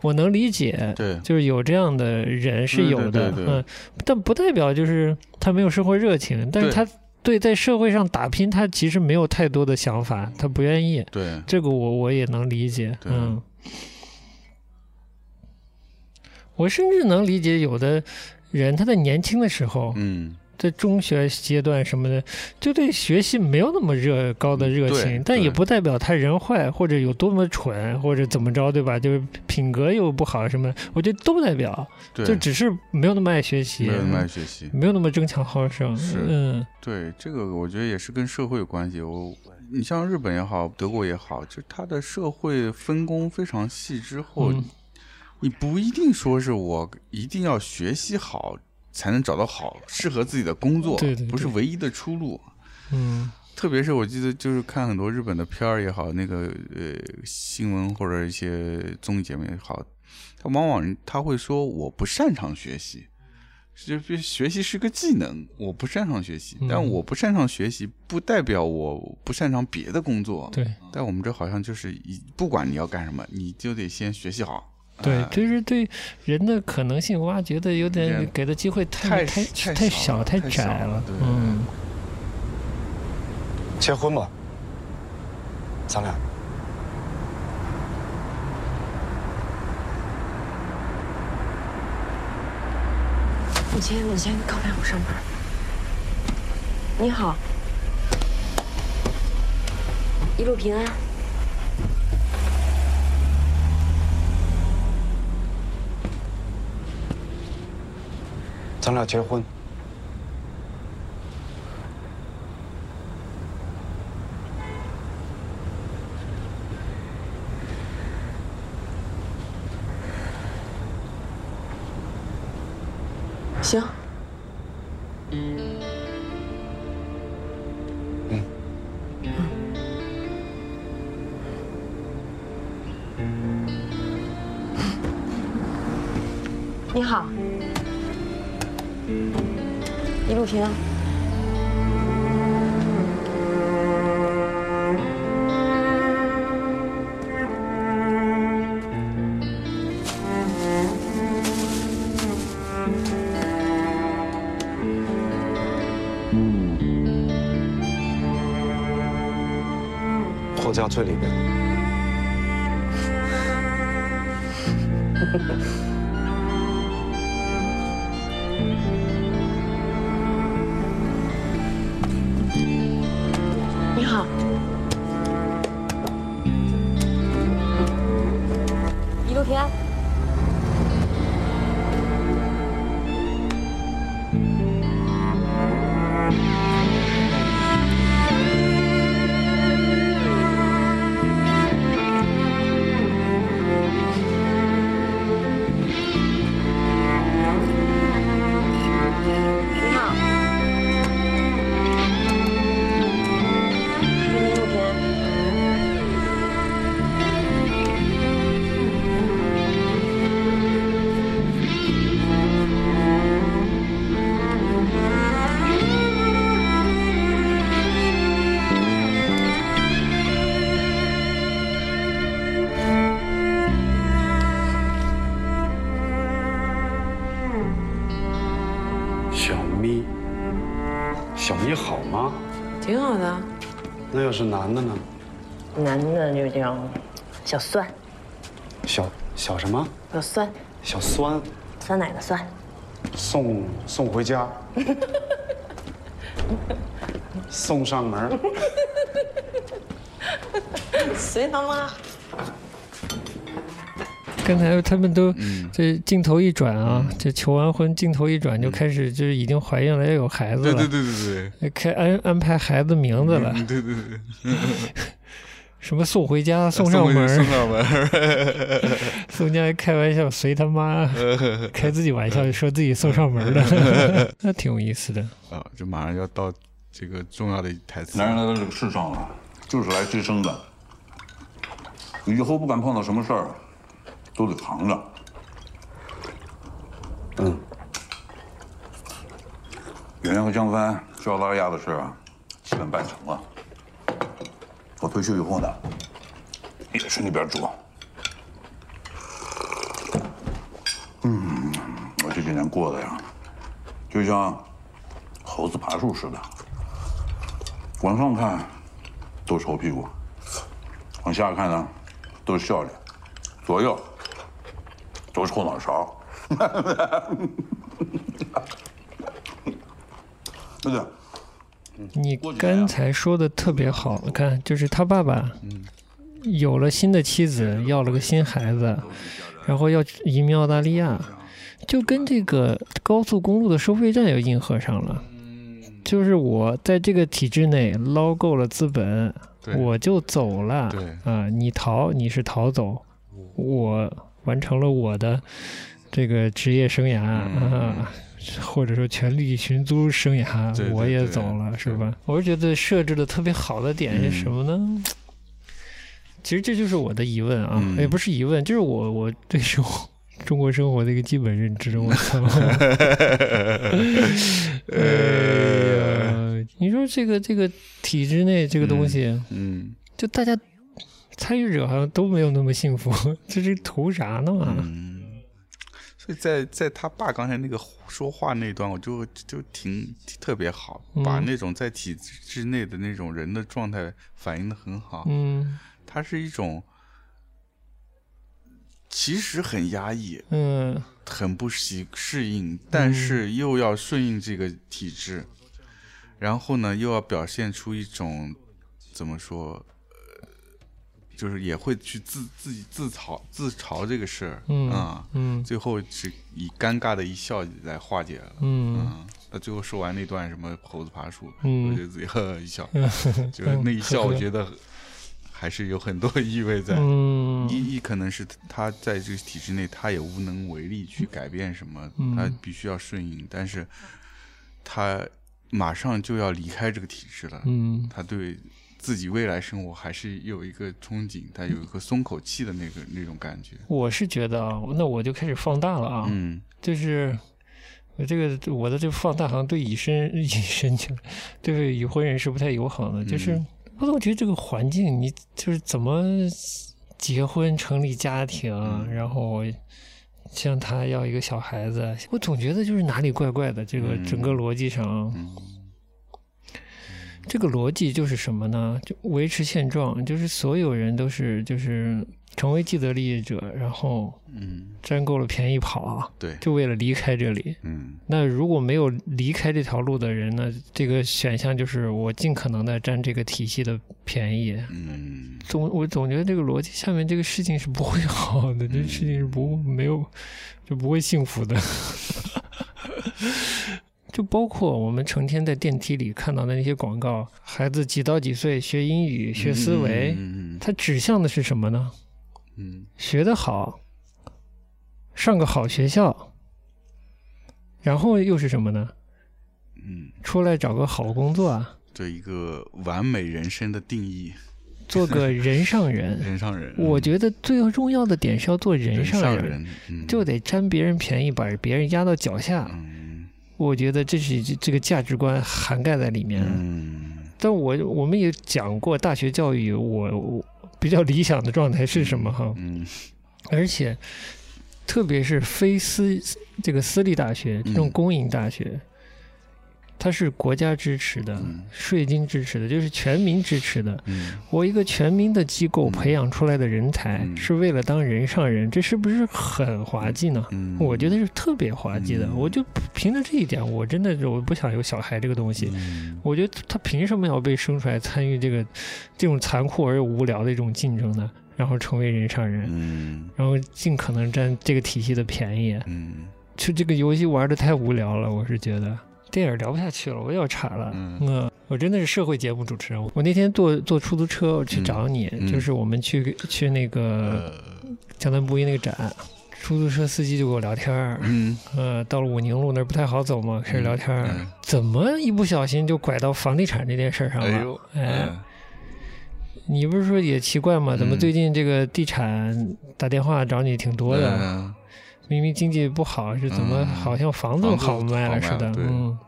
我能理解，对。就是有这样的人是有的，对对对对。嗯，但不代表就是他没有生活热情，但是他对在社会上打拼，他其实没有太多的想法，他不愿意。对，这个我我也能理解。嗯，我甚至能理解有的人他在年轻的时候，嗯，在中学阶段什么的，就对学习没有那么热高的热情，但也不代表他人坏或者有多么蠢或者怎么着，对吧？就是品格又不好什么，我觉得都不代表，对，就只是没有那么爱学习，没有那么爱学习。没有那么争强好胜。是嗯对，这个我觉得也是跟社会有关系。我，你像日本也好，德国也好，就它的社会分工非常细之后，嗯你不一定说是我一定要学习好才能找到好适合自己的工作，对对不是唯一的出路。嗯特别是我记得，就是看很多日本的片儿也好，那个呃新闻或者一些综艺节目也好，他往往他会说我不擅长学习，就学习是个技能，我不擅长学习，嗯但我不擅长学习不代表我不擅长别的工作。对但我们这好像就是一不管你要干什么，你就得先学习好。对哎，就是对人的可能性挖掘的有点点给的机会太太太小太窄了对嗯。结婚吧，咱俩。你先，你先告白，我上班。你好，一路平安。咱俩结婚。行，嗯。你好，一路平安。货架最里边。是男的呢？男的就叫小酸，小小什么？小酸，小酸，酸奶的酸。送送回家，送上门。随他妈。刚才他们都嗯。这镜头一转啊，这求完婚镜头一转就开始就是已经怀孕了，要有孩子了，对对对对对，开安安排孩子名字了，嗯对对对，什么送回家、送上门儿、送上门儿，宋江还开玩笑随他妈。开自己玩笑，说自己送上门的，那挺有意思的。啊，这马上要到这个重要的台词。男人来到这个世上啊，就是来追生的。以后不管碰到什么事儿，都得扛着。嗯，圆圆和江帆去澳大利亚的事啊，基本办成了。我退休以后呢，也去那边住。嗯，我这几年过的呀，就像猴子爬树似的，往上看都是猴屁股，往下看呢都是笑脸，左右都是后脑勺。对不对？你刚才说的特别好，看，就是他爸爸有了新的妻子，要了个新孩子，然后要移民澳大利亚，就跟这个高速公路的收费站又硬合上了。就是我在这个体制内捞够了资本，我就走了。啊，你逃你是逃走，我完成了我的这个职业生涯啊。或者说权力寻租生涯，我也走了，是吧？我是觉得设置的特别好的点是什么呢？其实这就是我的疑问啊，也不是疑问，就是我我对生活中国生活的一个基本认知。我操！哎呀，你说这个这个体制内这个东西，嗯，就大家参与者好像都没有那么幸福，这是图啥呢嘛？所以在在他爸刚才那个说话那段，我就就挺特别好，把那种在体制内的那种人的状态反映的很好。嗯，他是一种其实很压抑，嗯，很不习适应，但是又要顺应这个体制，然后呢，又要表现出一种怎么说？就是也会去自自己自嘲自嘲这个事儿，嗯嗯，最后是以尴尬的一笑来化解了，嗯，那最后说完那段什么猴子爬树，嗯，我就自己呵呵一笑，就是那一笑，我觉得还是有很多意味在，嗯，一一可能是他在这个体制内，他也无能为力去改变什么，他必须要顺应，但是他马上就要离开这个体制了，嗯，他对。自己未来生活还是有一个憧憬，他有一个松口气的那个那种感觉。我是觉得啊，那我就开始放大了啊，嗯，就是我这个我的这个放大好像对已身已身去对已婚人是不太友好的。就是我总觉得这个环境，你就是怎么结婚成立家庭，然后像他要一个小孩子，我总觉得就是哪里怪怪的。这个整个逻辑上。这个逻辑就是什么呢？就维持现状，就是所有人都是就是成为既得利益者，然后嗯，占够了便宜跑啊，对，就为了离开这里。嗯，那如果没有离开这条路的人呢？这个选项就是我尽可能的占这个体系的便宜。嗯，总我总觉得这个逻辑下面这个事情是不会好的，这事情是不没有就不会幸福的。就包括我们成天在电梯里看到的那些广告，孩子几到几岁学英语、学思维，它指向的是什么呢？嗯，学得好，上个好学校，然后又是什么呢？嗯，出来找个好工作啊，这一个完美人生的定义，做个人上人，人上人。我觉得最重要的点是要做人上人，就得占别人便宜，把别人压到脚下。我觉得这是这个价值观涵盖在里面。嗯，但我我们也讲过大学教育，我我比较理想的状态是什么哈？嗯，而且特别是非私这个私立大学这种公营大学。它是国家支持的，税金支持的，就是全民支持的。我一个全民的机构培养出来的人才，是为了当人上人，这是不是很滑稽呢？我觉得是特别滑稽的。我就凭着这一点，我真的是我不想有小孩这个东西。我觉得他凭什么要被生出来参与这个这种残酷而又无聊的一种竞争呢？然后成为人上人，然后尽可能占这个体系的便宜。就这个游戏玩的太无聊了，我是觉得。电影聊不下去了，我又要岔了。嗯，我真的是社会节目主持人。我那天坐坐出租车我去找你，就是我们去去那个江南布衣那个展，出租车司机就跟我聊天儿。嗯，呃，到了武宁路那儿不太好走嘛，开始聊天儿。怎么一不小心就拐到房地产这件事上了？哎呦，哎，你不是说也奇怪吗？怎么最近这个地产打电话找你挺多的？明明经济不好，是怎么好像房子好卖了似的？嗯，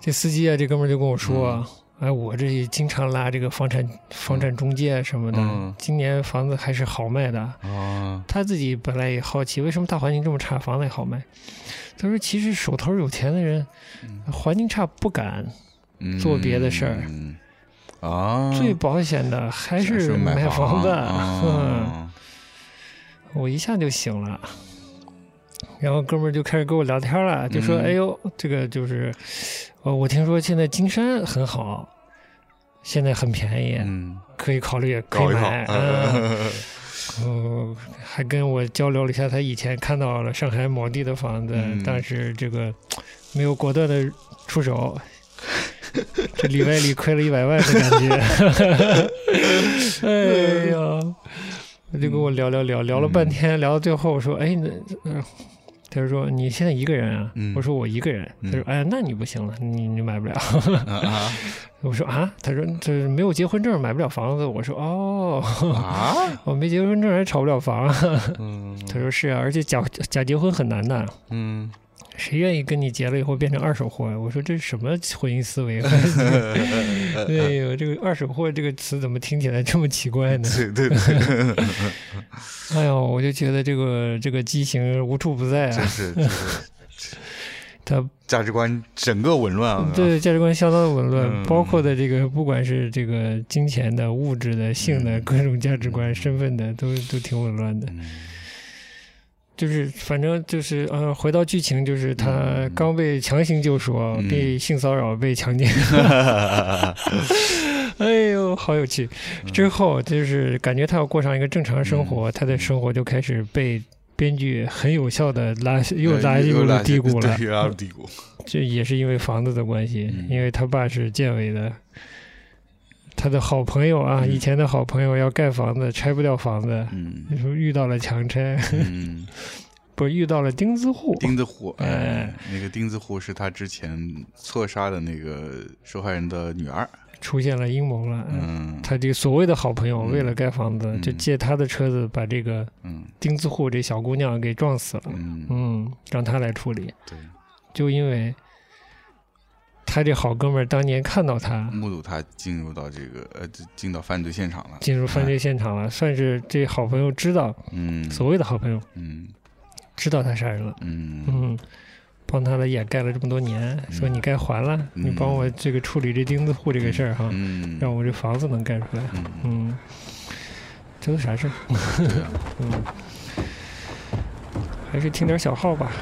这司机啊，这哥们儿就跟我说：“哎，我这也经常拉这个房产房产中介什么的，今年房子还是好卖的。”啊，他自己本来也好奇，为什么大环境这么差，房子也好卖？他说：“其实手头有钱的人，环境差不敢做别的事儿。”啊，最保险的还是是买买房子。啊嗯，我一下就醒了。然后哥们儿就开始跟我聊天了，就说：“嗯哎呦，这个就是，呃，我听说现在金山很好，现在很便宜，嗯，可以考虑，可以买。嗯呃，还跟我交流了一下，他以前看到了上海某地的房子，嗯但是这个没有果断的出手，这里外里亏了一百万的感觉。哎呀，他就跟我聊聊聊聊了半天，聊到最后我说：“哎，那、呃他就说你现在一个人啊？嗯我说我一个人。他说：“哎，那你不行了，你你买不了。啊我说啊，他说这没有结婚证买不了房子。我说哦，啊，我没结婚证还炒不了房。嗯 他说是啊，而且假假结婚很难的，嗯，谁愿意跟你结了以后变成二手货呀？我说这是什么婚姻思维？哎呦，这个二手货这个词怎么听起来这么奇怪呢？对对对，哎呦，我就觉得这个这个畸形无处不在啊！真是真是 他价值观整个紊乱啊，对价值观相当的紊乱，嗯包括的这个不管是这个金钱的、物质的、性的嗯各种价值观、身份的，都都挺紊乱的。嗯就是反正就是呃，回到剧情，就是他嗯刚被强行救赎，嗯被性骚扰、被强奸，哎呦，好有趣。嗯之后就是感觉他要过上一个正常生活，他的生活就开始被编剧很有效的拉又拉进入了低谷了。这也是因为房子的关系，嗯因为他爸是建委的。他的好朋友啊，嗯。以前的好朋友要盖房子，拆不掉房子，嗯。那时候遇到了强拆，嗯，不是遇到了钉子户，钉子户，哎。哎，那个钉子户是他之前错杀的那个受害人的女儿，出现了阴谋了。嗯。他这个所谓的好朋友，嗯。为了盖房子，嗯。就借他的车子把这个嗯。钉子户这小姑娘给撞死了。嗯，嗯，让他来处理。对，就因为他这好哥们儿当年看到他目睹他进入到这个呃进到犯罪现场了，进入犯罪现场了，算是这好朋友知道，嗯。所谓的好朋友嗯。知道他杀人了。嗯。嗯。帮他的掩盖了这么多年，说你该还了，你帮我这个处理这钉子户这个事儿哈，嗯，让我这房子能盖出来。嗯。嗯，这都啥事儿？对啊，嗯，还是听点小号吧。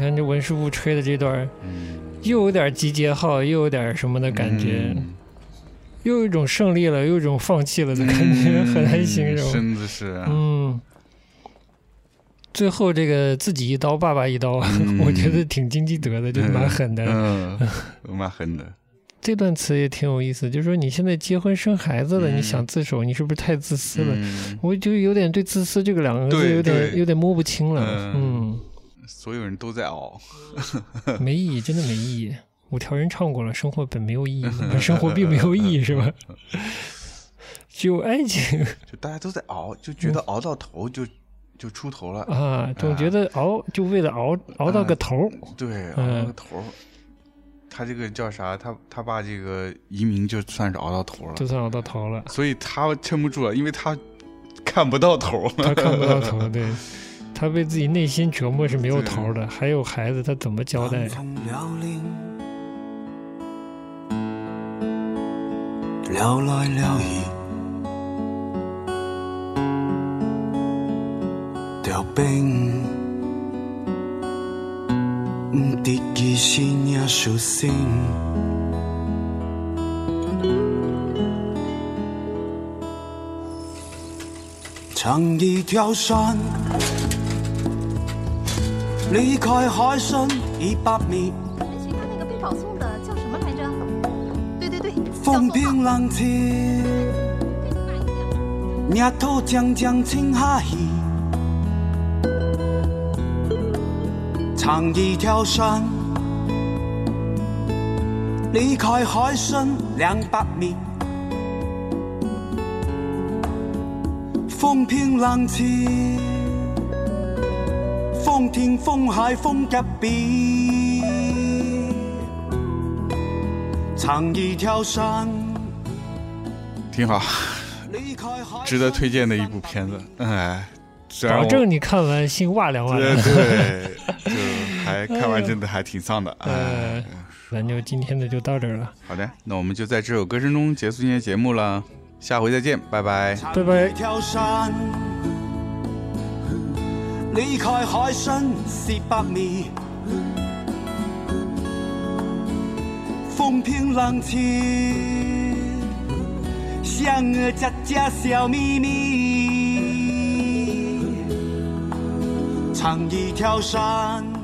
看这文师傅吹的这段，嗯又有点集结号，又有点什么的感觉，嗯又有一种胜利了，又有一种放弃了的感觉，很难形容。真的是，嗯，最后这个自己一刀，爸爸一刀，我觉得挺金基德的，就是蛮狠的。嗯，蛮狠的。这段词也挺有意思，就是说你现在结婚生孩子了，你想自首，你是不是太自私了？嗯我就有点对“自私”这个两个字有点有点摸不清了。嗯嗯，所有人都在熬，没意义，真的没意义。五条人唱过了，生活本没有意义，生活并没有意义，是吧？只有爱情就大家都在熬，就觉得熬到头就就出头了啊，总觉得熬就为了熬熬到个头儿。对，熬嗯到个头儿。他这个叫啥？他他爸这个移民就算是熬到头了，就算熬到头了，所以他撑不住了，因为他看不到头，他看不到头，对，他被自己内心折磨是没有头的。还有孩子，他怎么交代？聊来聊去，條兵。唱一條山，離開海參一百米。谁看那个背保送的叫什么来着？对对对，风平浪静，日头将将晴下去，唱一条山，离开海参两百米，风平浪静，风天风海风隔壁。唱一条山，挺好，值得推荐的一部片子。哎，保证你看完心哇凉哇对凉。对，就还看完真的还挺丧的。哎，呃，咱就今天的就到这儿了，好的，那我们就在这首歌声中结束今天的节目了，下回再见，拜拜，拜拜离开海深四百米，风平浪静，像个家家小秘密，唱一条山。